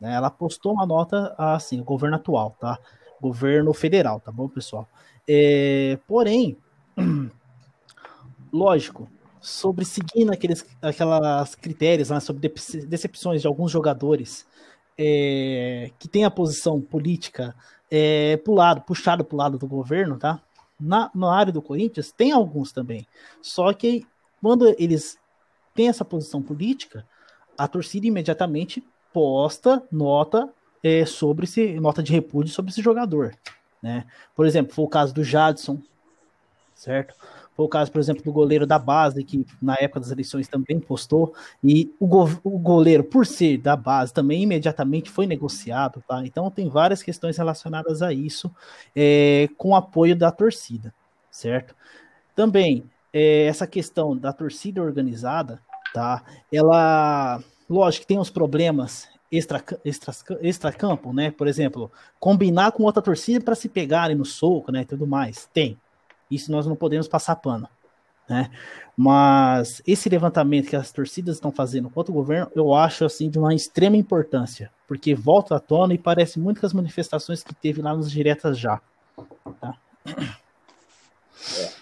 C: né? Ela postou uma nota assim, o governo atual, tá? Governo federal, tá bom, pessoal? É, porém, lógico, sobre seguindo aqueles aquelas critérios né, sobre decepções de alguns jogadores é, que tem a posição política é, pro lado, puxado para o lado do governo, tá? Na, na área do Corinthians tem alguns também. Só que quando eles têm essa posição política, a torcida imediatamente posta nota é, sobre esse nota de repúdio sobre esse jogador, né? Por exemplo, foi o caso do Jadson, certo? Foi o caso, por exemplo, do goleiro da base, que na época das eleições também postou, e o, go- o goleiro, por ser da base, também imediatamente foi negociado, tá? Então tem várias questões relacionadas a isso, é, com apoio da torcida, certo? Também, é, essa questão da torcida organizada, tá? Ela, lógico tem uns problemas extra, extra, extra-campo, né? Por exemplo, combinar com outra torcida para se pegarem no soco, né? Tudo mais. Tem. Isso nós não podemos passar pano. Né? Mas esse levantamento que as torcidas estão fazendo contra o governo, eu acho assim de uma extrema importância, porque volta à tona e parece muito com as manifestações que teve lá nos diretas já.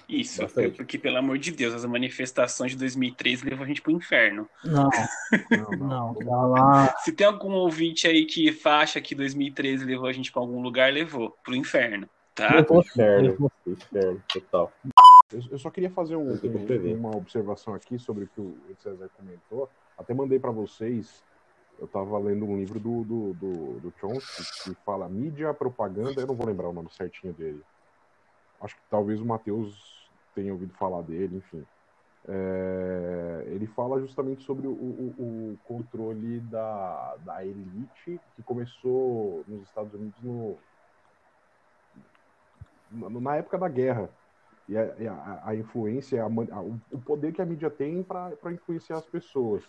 B: Isso,
A: Bastante.
B: porque pelo amor de Deus, as manifestações de 2013 levou a gente pro inferno.
C: Não,
D: Não, não.
C: lá.
B: Se tem algum ouvinte aí que acha que 2013 levou a gente pra algum lugar, levou pro inferno, tá?
C: Levou-
A: Inferno, inferno, total.
D: Eu, eu só queria fazer um- uma observação aqui sobre o que o César comentou. Até mandei para vocês. Eu estava lendo um livro do, do, do, do Chomsky que fala mídia, propaganda. Eu não vou lembrar o nome certinho dele. Acho que talvez o Matheus tenha ouvido falar dele, enfim. É, ele fala justamente sobre o, o- o controle da, da elite que começou nos Estados Unidos no, na- época da guerra e a, a- a influência, a o poder que a mídia tem para influenciar as pessoas.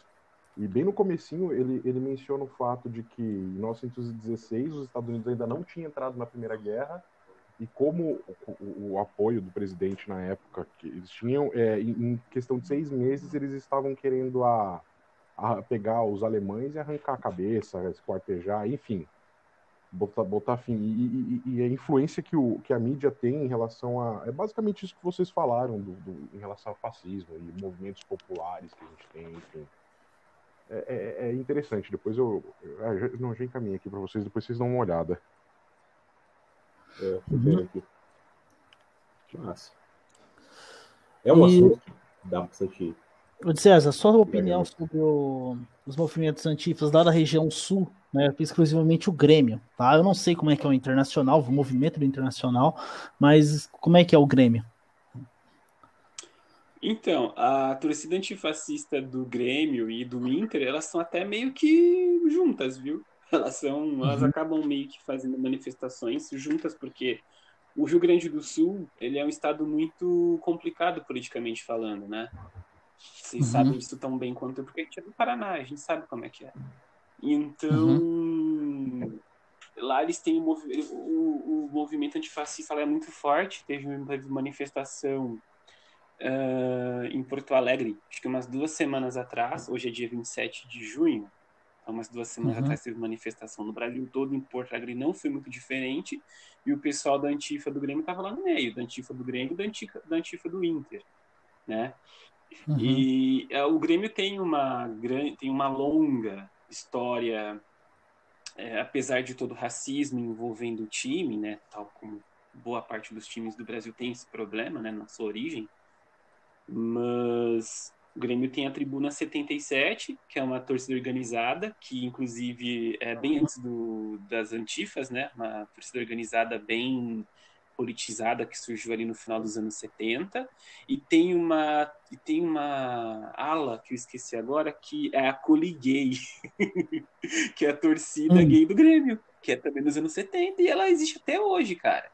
D: E bem no comecinho ele, ele menciona o fato de que em 1916 os Estados Unidos ainda não tinham entrado na Primeira Guerra e como o, o- apoio do presidente na época que eles tinham, é, em questão de seis meses eles estavam querendo a, a pegar os alemães e arrancar a cabeça, esquartejar, enfim, botar, botar fim. E, e- e a influência que, o, que a mídia tem em relação a. É basicamente isso que vocês falaram do, do- em relação ao fascismo e movimentos populares que a gente tem, enfim. É, é- é interessante. Depois eu. eu já- não, já encaminhei aqui para vocês, depois vocês dão uma olhada.
A: É,
C: Uhum.
A: aqui. Massa. É um
C: E-
A: assunto que dá bastante.
C: Ô, César, sua opinião sobre o- os movimentos antifas lá da região sul, né, exclusivamente o Grêmio, tá? Eu não sei como é que é o internacional, o movimento do internacional, mas como é que é o Grêmio?
B: Então, a torcida antifascista do Grêmio e do Inter, elas são até meio que juntas, viu? Elas são, elas
C: Uhum.
B: acabam meio que fazendo manifestações juntas, porque o Rio Grande do Sul, ele é um estado muito complicado politicamente falando, né? Vocês
C: Uhum.
B: sabem disso tão bem quanto eu, porque a gente é do Paraná, a gente sabe como é que é. Então,
C: Uhum.
B: lá eles têm o, o- o movimento antifascista lá é muito forte, teve, teve manifestação ah, em Porto Alegre, acho que umas duas semanas atrás, hoje é dia 27 de junho, então umas duas semanas
C: Uhum.
B: atrás teve manifestação no Brasil todo, em Porto Alegre não foi muito diferente, e o pessoal da Antifa do Grêmio estava lá no meio, da Antifa do Grêmio e da Antifa, da Antifa do Inter, né?
C: Uhum.
B: E é, o Grêmio tem uma grande, tem uma longa história, é, apesar de todo o racismo envolvendo o time, né, tal como boa parte dos times do Brasil tem esse problema, né, na sua origem, mas O Grêmio tem a Tribuna 77, que é uma torcida organizada, que inclusive é bem antes do, das antifas, né? Uma torcida organizada bem politizada que surgiu ali no final dos anos 70 e tem uma e tem uma ala que eu esqueci agora que é a Coliguei que é a torcida hum. gay do Grêmio que é também dos anos 70 e ela existe até hoje cara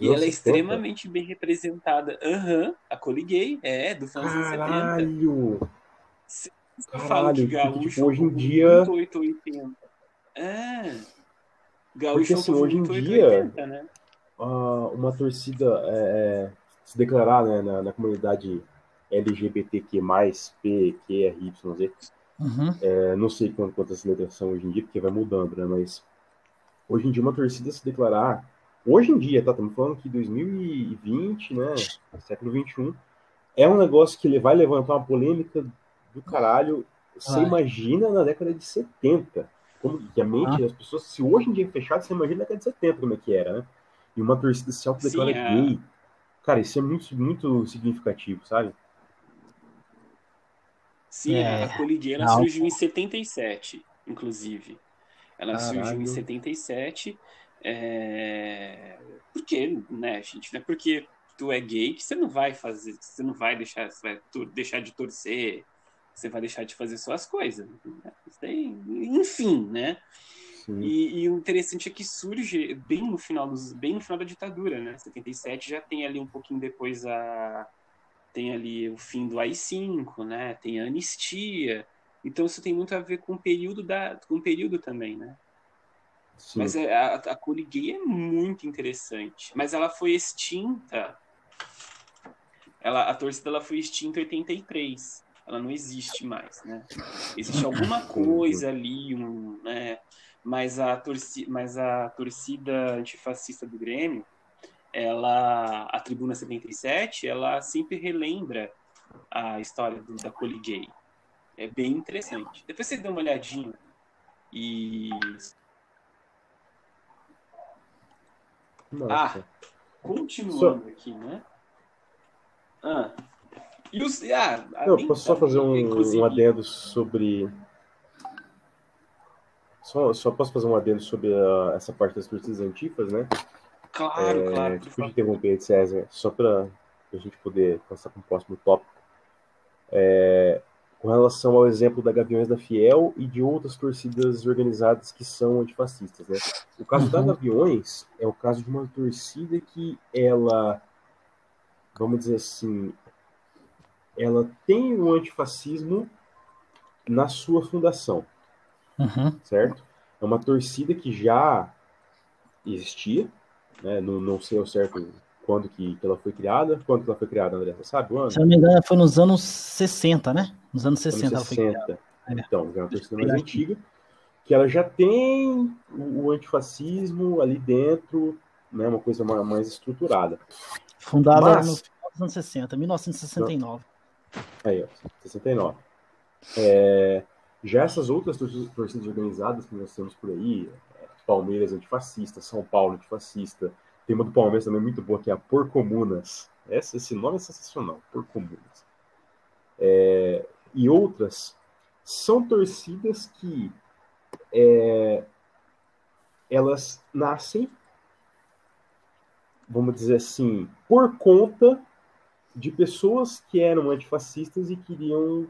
B: e ela é extremamente bem representada aham uhum, a Coliguei é do final dos anos 70
A: Caralho! Caralho, gaúcho, tipo, hoje em dia
B: 880. é
A: Gaúcho Porque, assim, hoje em dia, 80, né? Uma torcida é, é, se declarar né, na, na, comunidade LGBTQ+, P, Q, R, Y, Z. Uhum. É, não sei quantas, letras são hoje em dia, porque vai mudando, né? Mas hoje em dia uma torcida se declarar, hoje em dia, tá? Estamos falando que 2020, né? Século 21, é um negócio que vai levantar uma polêmica do caralho. Você imagina na década de 70, como que a mente das pessoas, se hoje em dia é fechado, você imagina na década de 70 como é que era, né? E uma torcida se autodeclara é. gay. Cara, isso é muito, muito significativo, sabe?
B: Sim, é. a Coliguei ela surgiu em 77, inclusive. Ela Caralho. surgiu em 77. É... Porque, né, gente? Não é porque tu é gay que você não vai fazer, você não vai deixar, você vai deixar de torcer, você vai deixar de fazer suas coisas. Né? Enfim, né? E, e, o interessante é que surge bem no final dos, bem no final da ditadura, né? 77 já tem ali um pouquinho depois a tem ali o fim do AI-5, né? Tem a anistia. Então isso tem muito a ver com o período da com o período também, né? Sim. Mas é, a, a Coliguei é muito interessante, mas ela foi extinta. Ela a torcida ela foi extinta em 83. Ela não existe mais, né? Existe alguma coisa ali, um, né? Mas a torcida, mas a torcida antifascista do Grêmio, ela, a Tribuna 77, ela sempre relembra a história do, da Coliguei. É bem interessante. Depois você dá uma olhadinha e Nossa. Ah, continuando só... aqui, né? Ah, e os, ah,
A: Eu posso só fazer um, um adendo sobre só, só posso fazer um adendo sobre a, essa parte das torcidas antifas, né?
B: Claro, é, claro.
A: Desculpe interromper, César, só para a gente poder passar para o próximo tópico. É, com relação ao exemplo da Gaviões da Fiel e de outras torcidas organizadas que são antifascistas. Né? O caso uhum. da Gaviões é o caso de uma torcida que ela, vamos dizer assim, ela tem o antifascismo na sua fundação uhum. certo? É uma torcida que já existia, né? não, não sei ao certo quando que, que ela foi criada. Quando que ela foi criada, André? Você sabe o
C: Se não me engano, foi nos anos 60, né? Nos anos 60 anos ela foi criada.
A: É. Então, já é uma torcida mais antiga, que ela já tem o, o antifascismo ali dentro, né? Uma coisa mais, mais estruturada.
C: Fundada Mas, no final dos anos 60, 1969.
A: Aí, ó, 69. É, já essas outras torcidas organizadas que nós temos por aí, é, Palmeiras antifascista, São Paulo antifascista, tem uma do Palmeiras também muito boa, que é a Por Comunas. Essa, esse nome é sensacional, Por Comunas. É, e outras são torcidas que é, elas nascem, vamos dizer assim, por conta de pessoas que eram antifascistas e queriam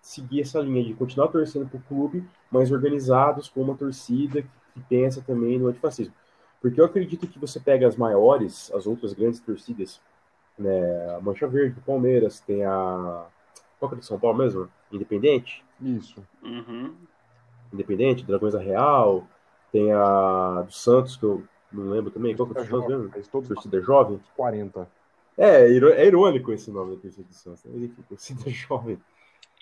A: seguir essa linha de continuar torcendo para o clube, mas organizados com uma torcida que pensa também no antifascismo. Porque eu acredito que você pega as maiores, as outras grandes torcidas, né, a Mancha Verde, o Palmeiras, tem a. Qual que é de São Paulo mesmo? Independente?
D: Isso.
B: Uhum.
A: Independente, Dragões da Real, tem a do Santos, que eu não lembro também. Qual que é o Santos mesmo? Torcida jovem?
D: 40.
A: É, é irônico esse nome da torcida do Santos. Mas enfim, torcida jovem.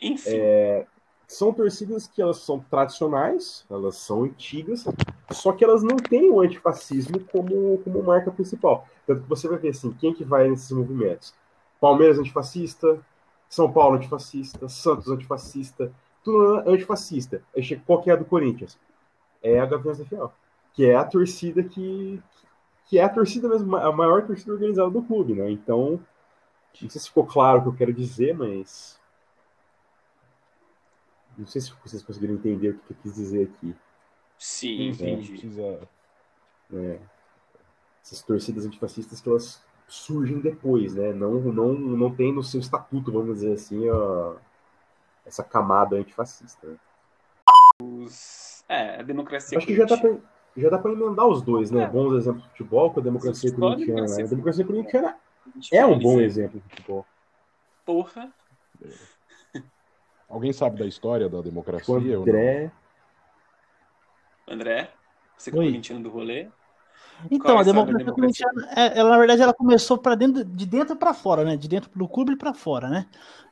B: Enfim.
A: É, são torcidas que elas são tradicionais, elas são antigas, só que elas não têm o antifascismo como, como marca principal. Tanto que você vai ver assim, quem que vai nesses movimentos? Palmeiras antifascista, São Paulo antifascista, Santos antifascista, tudo antifascista. Aí chega, qual que é a do Corinthians? É a Gaviões da Fiel, que é a torcida que, que é a torcida mesmo, a maior torcida organizada do clube, né? Então, Não sei se ficou claro o que eu quero dizer, mas. Não sei se vocês conseguiram entender o que eu quis dizer aqui.
B: Sim, entendi.
D: precisa.
A: É. Essas torcidas antifascistas que elas surgem depois, né? Não, não, não tem no seu estatuto, vamos dizer assim, ó, essa camada antifascista. né?
B: Os- É, a democracia
A: Acho que já dá
B: corintiana.
A: pra, já dá pra emendar os dois, né?
B: É.
A: Bons exemplos de futebol com a democracia corintiana. né?
B: democracia
A: A democracia
B: corintiana.
A: corintiana é um bom exemplo de futebol.
B: Porra.
D: Alguém sabe da história da
A: O
D: democracia? ou não?
A: André.
B: André, você que é corintiano do rolê.
C: Então,
B: é
C: a
B: a
C: democracia
B: democracia?
C: corintiana, é, ela, na verdade, ela começou para dentro, de dentro para fora, né? De dentro do clube para fora, né?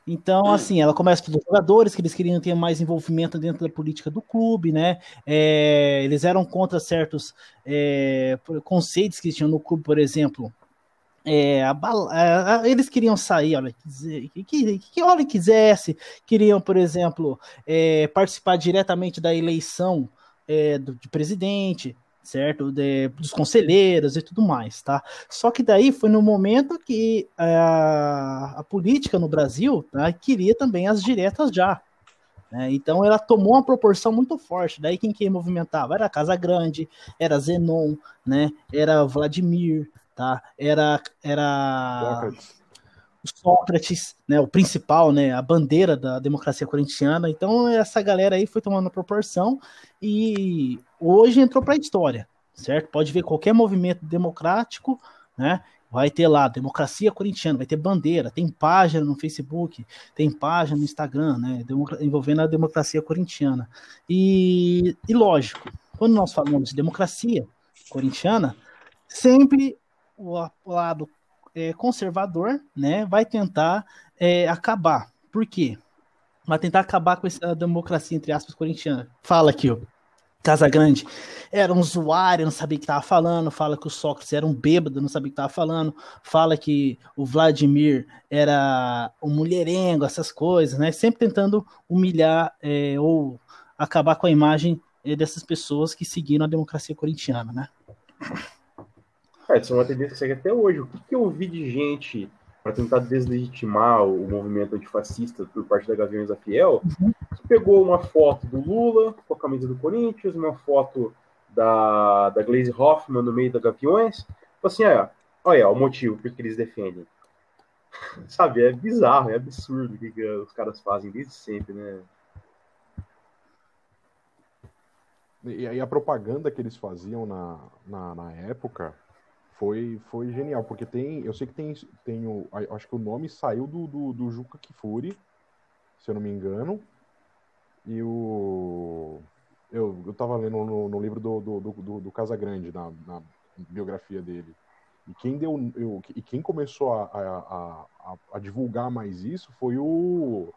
C: Então,
B: Hum.
C: assim, ela começa pelos jogadores, que eles queriam ter mais envolvimento dentro da política do clube, né? É, eles eram contra certos é, conceitos que tinham no clube, por exemplo. É, a a- a- eles queriam sair, olha, que, que, que hora quisesse, queriam, por exemplo, é, participar diretamente da eleição é, do, de presidente, certo? De- dos conselheiros e tudo mais, tá? Só que daí foi no momento que a, a política no Brasil tá, queria também as diretas já. né? Então ela tomou uma proporção muito forte. Daí quem que movimentava era Casa Grande, era Zenon, né? Era Vladimir, tá? Era era
D: Sócrates.
C: o Sócrates, né, o principal, né, a bandeira da democracia corintiana. Então essa galera aí foi tomando proporção e hoje entrou para a história, certo? Pode ver qualquer movimento democrático, né? Vai ter lá democracia corintiana, vai ter bandeira, tem página no Facebook, tem página no Instagram, né, envolvendo a democracia corintiana. E, e lógico, quando nós falamos de democracia corintiana, sempre o lado é, conservador, né, vai tentar é, acabar. Por quê? Vai tentar acabar com essa democracia, entre aspas, corintiana. Fala aqui, ó. Casa Grande era um usuário, não sabia o que estava falando. Fala que o Sócrates era um bêbado, não sabia o que estava falando. Fala que o Vladimir era um mulherengo, essas coisas, né? Sempre tentando humilhar é, ou acabar com a imagem é, dessas pessoas que seguiram a democracia corintiana, né?
A: É, isso é uma tendência que segue até hoje. O que, que eu vi de gente para tentar deslegitimar o movimento antifascista por parte da Gaviões da Fiel? Pegou uma foto do Lula com a camisa do Corinthians, uma foto da, da Glaze Hoffman no meio da Gaviões. Falei assim: olha, olha o motivo por que eles defendem. Sabe, é bizarro, é absurdo o que, que os caras fazem desde sempre, né?
D: E aí a propaganda que eles faziam na, na, na época foi, foi genial, porque tem, eu sei que tem, tem o, acho que o nome saiu do, do, do Juca Kifuri, se eu não me engano, e o, eu, eu tava lendo no, no livro do, do, do, do, do Casagrande, na, na biografia dele, e quem deu, eu, e quem começou a, a, a- a divulgar mais isso foi o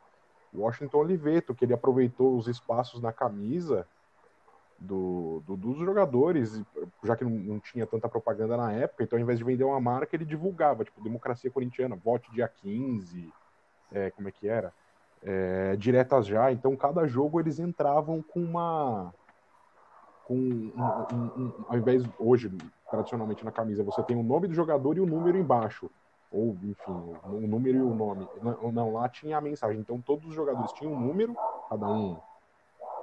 D: Washington Oliveto, que ele aproveitou os espaços na camisa do, do- dos jogadores, já que não, não tinha tanta propaganda na época, então ao invés de vender uma marca, ele divulgava, tipo, democracia corintiana, vote dia 15, é, como é que era? É, diretas já, então cada jogo eles entravam com uma com um, um- um- ao invés hoje tradicionalmente na camisa você tem o nome do jogador e o número embaixo. Ou enfim o, número e o nome. Não, não, lá tinha a mensagem. Então todos os jogadores tinham um número cada um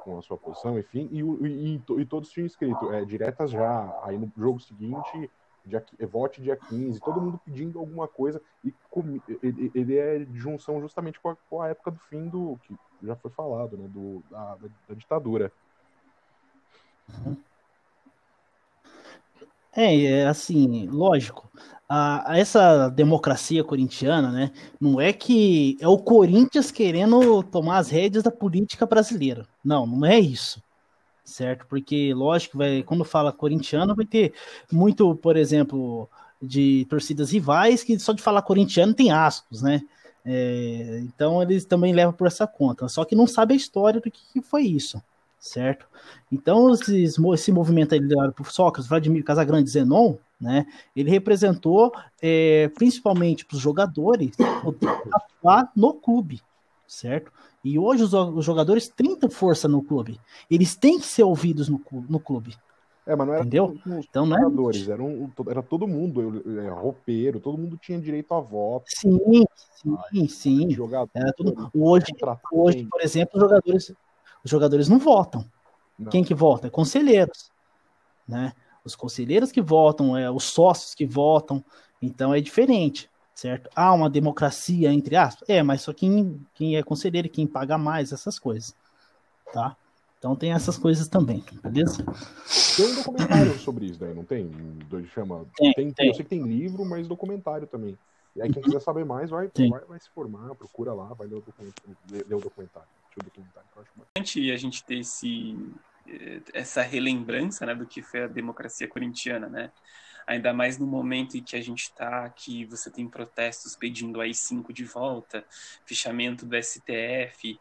D: com a sua posição, enfim, e, e- e e todos tinham escrito é, diretas já, aí no jogo seguinte, dia, é, vote dia 15, todo mundo pedindo alguma coisa, e comi- ele, ele é de junção justamente com a, com a época do fim do, que já foi falado, né, do, da, da- da ditadura.
C: É, é assim, lógico. A, a essa democracia corintiana, né? Não é que é o Corinthians querendo tomar as rédeas da política brasileira. Não, não é isso. Certo? Porque, lógico, vai, quando fala corintiano, vai ter muito, por exemplo, de torcidas rivais que só de falar corintiano tem ascos, né? É, então eles também levam por essa conta. Só que não sabe a história do que, que foi isso, certo? Então, esses, esse movimento aí liderado por Sócrates, Vladimir Casagrande Zenon, né, ele representou é, principalmente para os jogadores poder atuar no clube, certo? E hoje os, os jogadores têm força no clube. Eles têm que ser ouvidos no, no clube,
D: É, mas não era
C: Entendeu?
D: os
C: Então não é.
D: jogadores, era, um- era todo mundo, é, roupeiro, todo mundo tinha direito a voto,
C: Sim, sim, sim.
D: jogador.
C: Era tudo... Hoje, hoje, por exemplo, os jogadores, os jogadores não votam.
D: Não.
C: Quem que vota? Conselheiros, né? Os conselheiros que votam, é, os sócios que votam, então é diferente, certo? Há uma democracia, entre aspas, é, mas só quem, quem é conselheiro, quem paga mais, essas coisas, tá? Então tem essas coisas também, beleza?
D: Tem um documentário sobre isso daí, não tem? Chama.
C: Tem,
D: tem,
C: tem.
D: Eu sei que tem livro, mas documentário também. E aí quem quiser saber mais, vai, vai, vai se formar, procura lá, vai ler o documentário. Ler o documentário. Deixa o documentário que eu acho bacana.
B: importante a gente ter esse, eh, essa relembrança né, do que foi a democracia corintiana, né? Ainda mais no momento em que a gente está, que você tem protestos pedindo a I-5 de volta, fichamento do STF,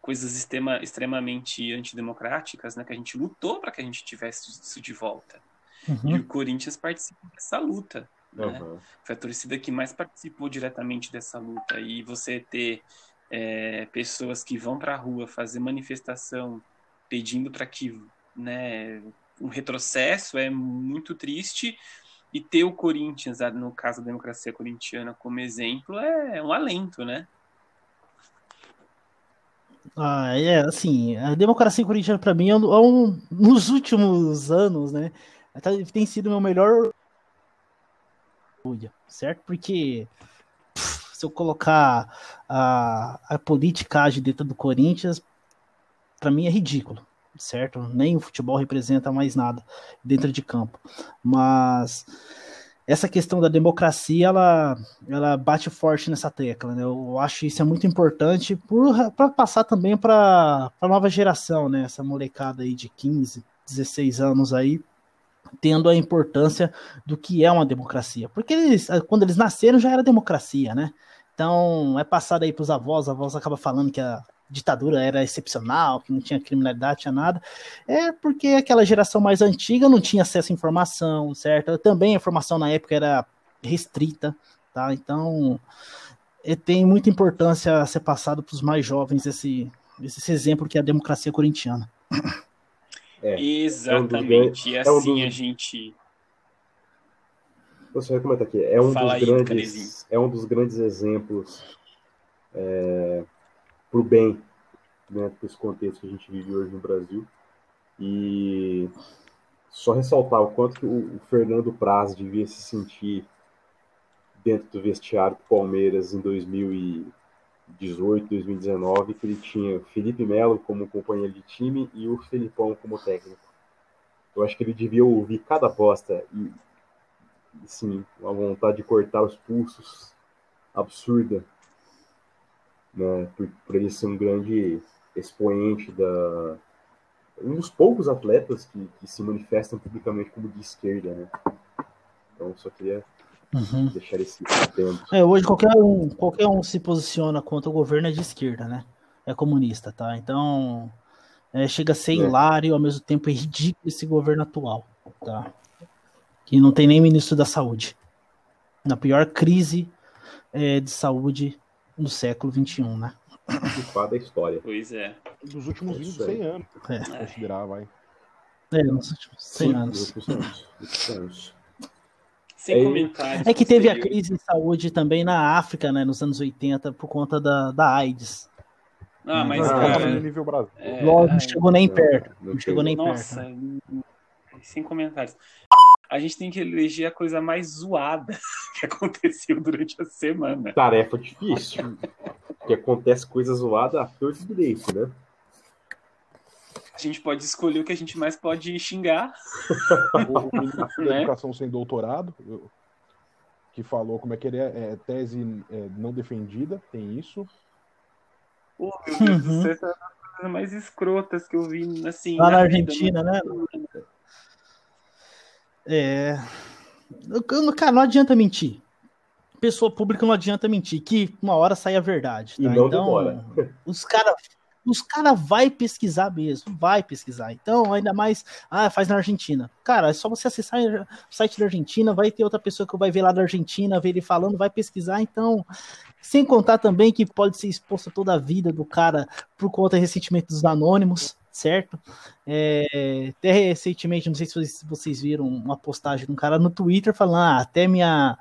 B: coisas extrema, extremamente antidemocráticas, né? Que a gente lutou para que a gente tivesse isso de volta. E
C: Uhum.
B: o Corinthians participa dessa luta, né? Foi a torcida que mais participou diretamente dessa luta. E você ter é, pessoas que vão para a rua fazer manifestação pedindo para que né, um retrocesso é muito triste. E ter o Corinthians, no caso da democracia corintiana, como exemplo, é um alento, né?
C: Ah, é, assim, a democracia corintiana para mim é é um- nos últimos anos, né, tem sido meu melhor certo? Porque se eu colocar a, a politicagem dentro do Corinthians, para mim é ridículo, certo? Nem o futebol representa mais nada dentro de campo, mas essa questão da democracia, ela, ela bate forte nessa tecla, né? Eu acho isso é muito importante para passar também para a nova geração, né? Essa molecada aí de 15, 16 anos aí, tendo a importância do que é uma democracia. Porque eles, quando eles nasceram já era democracia, né? Então é passado aí para os avós, a avós acaba falando que a ditadura era excepcional, que não tinha criminalidade, tinha nada. É porque aquela geração mais antiga não tinha acesso à informação, certo? Também a informação na época era restrita, tá? Então é, tem muita importância ser passado para os mais jovens esse, esse exemplo que é a democracia corintiana.
A: É,
B: Exatamente. e
A: é um
B: assim
A: dos-
B: a gente.
A: Você vai comentar aqui. É um
B: Fala
A: dos
B: aí,
A: grandes,
B: Canezinho.
A: é um dos grandes exemplos é, para o bem, né, para esse contexto que a gente vive hoje no Brasil. E só ressaltar o quanto que o, o Fernando Praz devia se sentir dentro do vestiário do Palmeiras em 2018, 2019, que ele tinha o Felipe Melo como companheiro de time e o Felipão como técnico. Eu acho que ele devia ouvir cada bosta e, assim, uma vontade de cortar os pulsos absurda, né? Por, por ele ser um grande expoente da um dos poucos atletas que, que se manifestam publicamente como de esquerda, né? Então só queria
C: Uhum.
A: deixar esse atento.
C: É, hoje qualquer um, qualquer um se posiciona contra o governo é de esquerda, né? É comunista, tá? Então é, chega a ser
A: É.
C: hilário, ao mesmo tempo é ridículo esse governo atual, tá? Que não tem nem ministro da saúde. Na pior crise é, de saúde do século XXI, né?
A: Fada da história.
B: Pois é.
D: Dos últimos
A: É
D: 20,
A: isso aí.
D: 100 anos,
C: É.
D: considerar, vai.
C: É, nos últimos 100
A: Sim,
C: anos.
B: Sem
A: É,
B: comentários.
C: É que teve a crise de saúde também na África, né, nos anos 80, por conta da, da AIDS.
B: Ah, mas,
C: Mas,
D: Não,
C: cara,
B: cara.
D: no nível Brasil.
B: é,
C: Logo, não chegou nem
A: Não,
C: perto.
A: não
C: Não chegou nem
B: Nossa,
C: perto.
B: sem comentários. A gente tem que eleger a coisa mais zoada que aconteceu durante a semana.
A: Tarefa difícil. Porque acontece coisa zoada à torta e direito, né?
B: A gente pode escolher o que a gente mais pode xingar.
D: O, o ministro da
B: Né?
D: Educação sem doutorado, que falou como é que ele é, é tese é, não defendida, tem isso.
B: Pô, meu Deus
C: Uhum.
B: do céu, essa é uma das coisas mais escrotas que eu vi, assim.
C: Lá na
B: vida,
C: Argentina, né? É. Cara, não adianta mentir. Pessoa pública não adianta mentir, que uma hora sai a verdade.
A: E
C: tá?
A: não
C: então,
A: demora.
C: os caras os cara vai pesquisar mesmo, vai pesquisar. Então, ainda mais, ah, faz na Argentina. Cara, é só você acessar o site da Argentina, vai ter outra pessoa que vai ver lá da Argentina, ver ele falando, vai pesquisar. Então, sem contar também que pode ser exposto toda a vida do cara por conta recentemente dos anônimos, certo? É, até recentemente, não sei se vocês, viram uma postagem de um cara no Twitter falando: ah, até minha,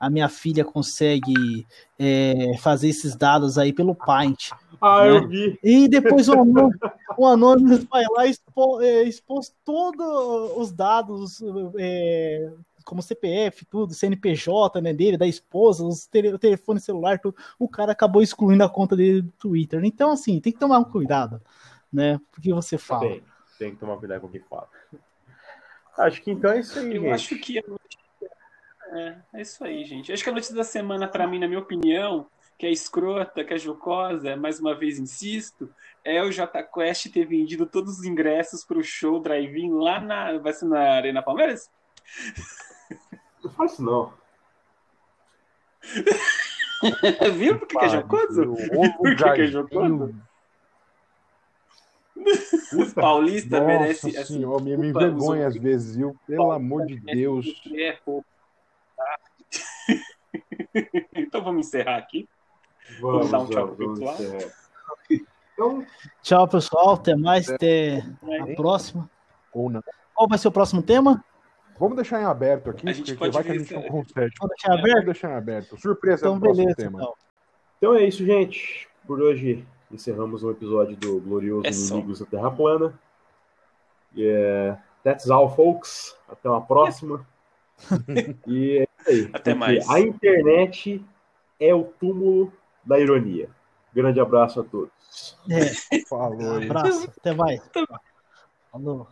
C: a minha filha consegue é, fazer esses dados aí pelo Paint.
A: Ah,
C: né?
A: eu vi.
C: E depois o anônimo, o anônimo vai lá e expo, é, expôs todos os dados, é, como CPF, tudo, CNPJ né, dele, da esposa, os tele, o telefone celular, tudo. O cara acabou excluindo a conta dele do Twitter. Então, assim, tem que tomar um cuidado, né? Porque você fala.
A: Tem, tem que tomar cuidado com o que fala. Acho que então é isso aí,
B: Eu
A: gente.
B: acho que a notícia... é, é isso aí, gente. Acho que a notícia da semana, para mim, na minha opinião, que é escrota, que é jocosa, mais uma vez insisto, é o J Quest ter vendido todos os ingressos para o show drive-in lá na. Vai ser na Arena Palmeiras?
A: Não fala isso, não.
B: Viu por que, que é jocoso? Por que, que é jocoso? O Paulista
D: Nossa
B: merece. assim,
D: senhora, me, me envergonha às vezes, viu? Pelo amor de Deus.
B: É pouco, tá? então vamos encerrar aqui.
A: Vamos,
B: dar um tchau
A: vamos,
B: pro
A: vamos
B: pessoal?
A: Então,
C: Tchau, pessoal. Até mais. Até a
B: Né?
C: próxima.
D: Ou não.
C: Qual vai ser o próximo tema?
D: Vamos deixar em aberto aqui,
B: A gente
D: porque
B: pode
D: vai que a gente não consegue.
C: Vamos deixar
D: Vamos
C: aberto?
D: deixar em aberto. Surpresa
C: Então,
D: no próximo
C: beleza.
D: tema.
C: Então.
A: então é isso, gente. Por hoje encerramos um episódio do Glorioso
B: É
A: da Terra Plana. E é, that's all, folks. Até uma próxima. e é isso aí.
B: Até
A: porque
B: mais.
A: A internet é o túmulo da ironia. Grande abraço a todos.
C: É,
D: Falou aí.
C: abraço. Até mais. Falou.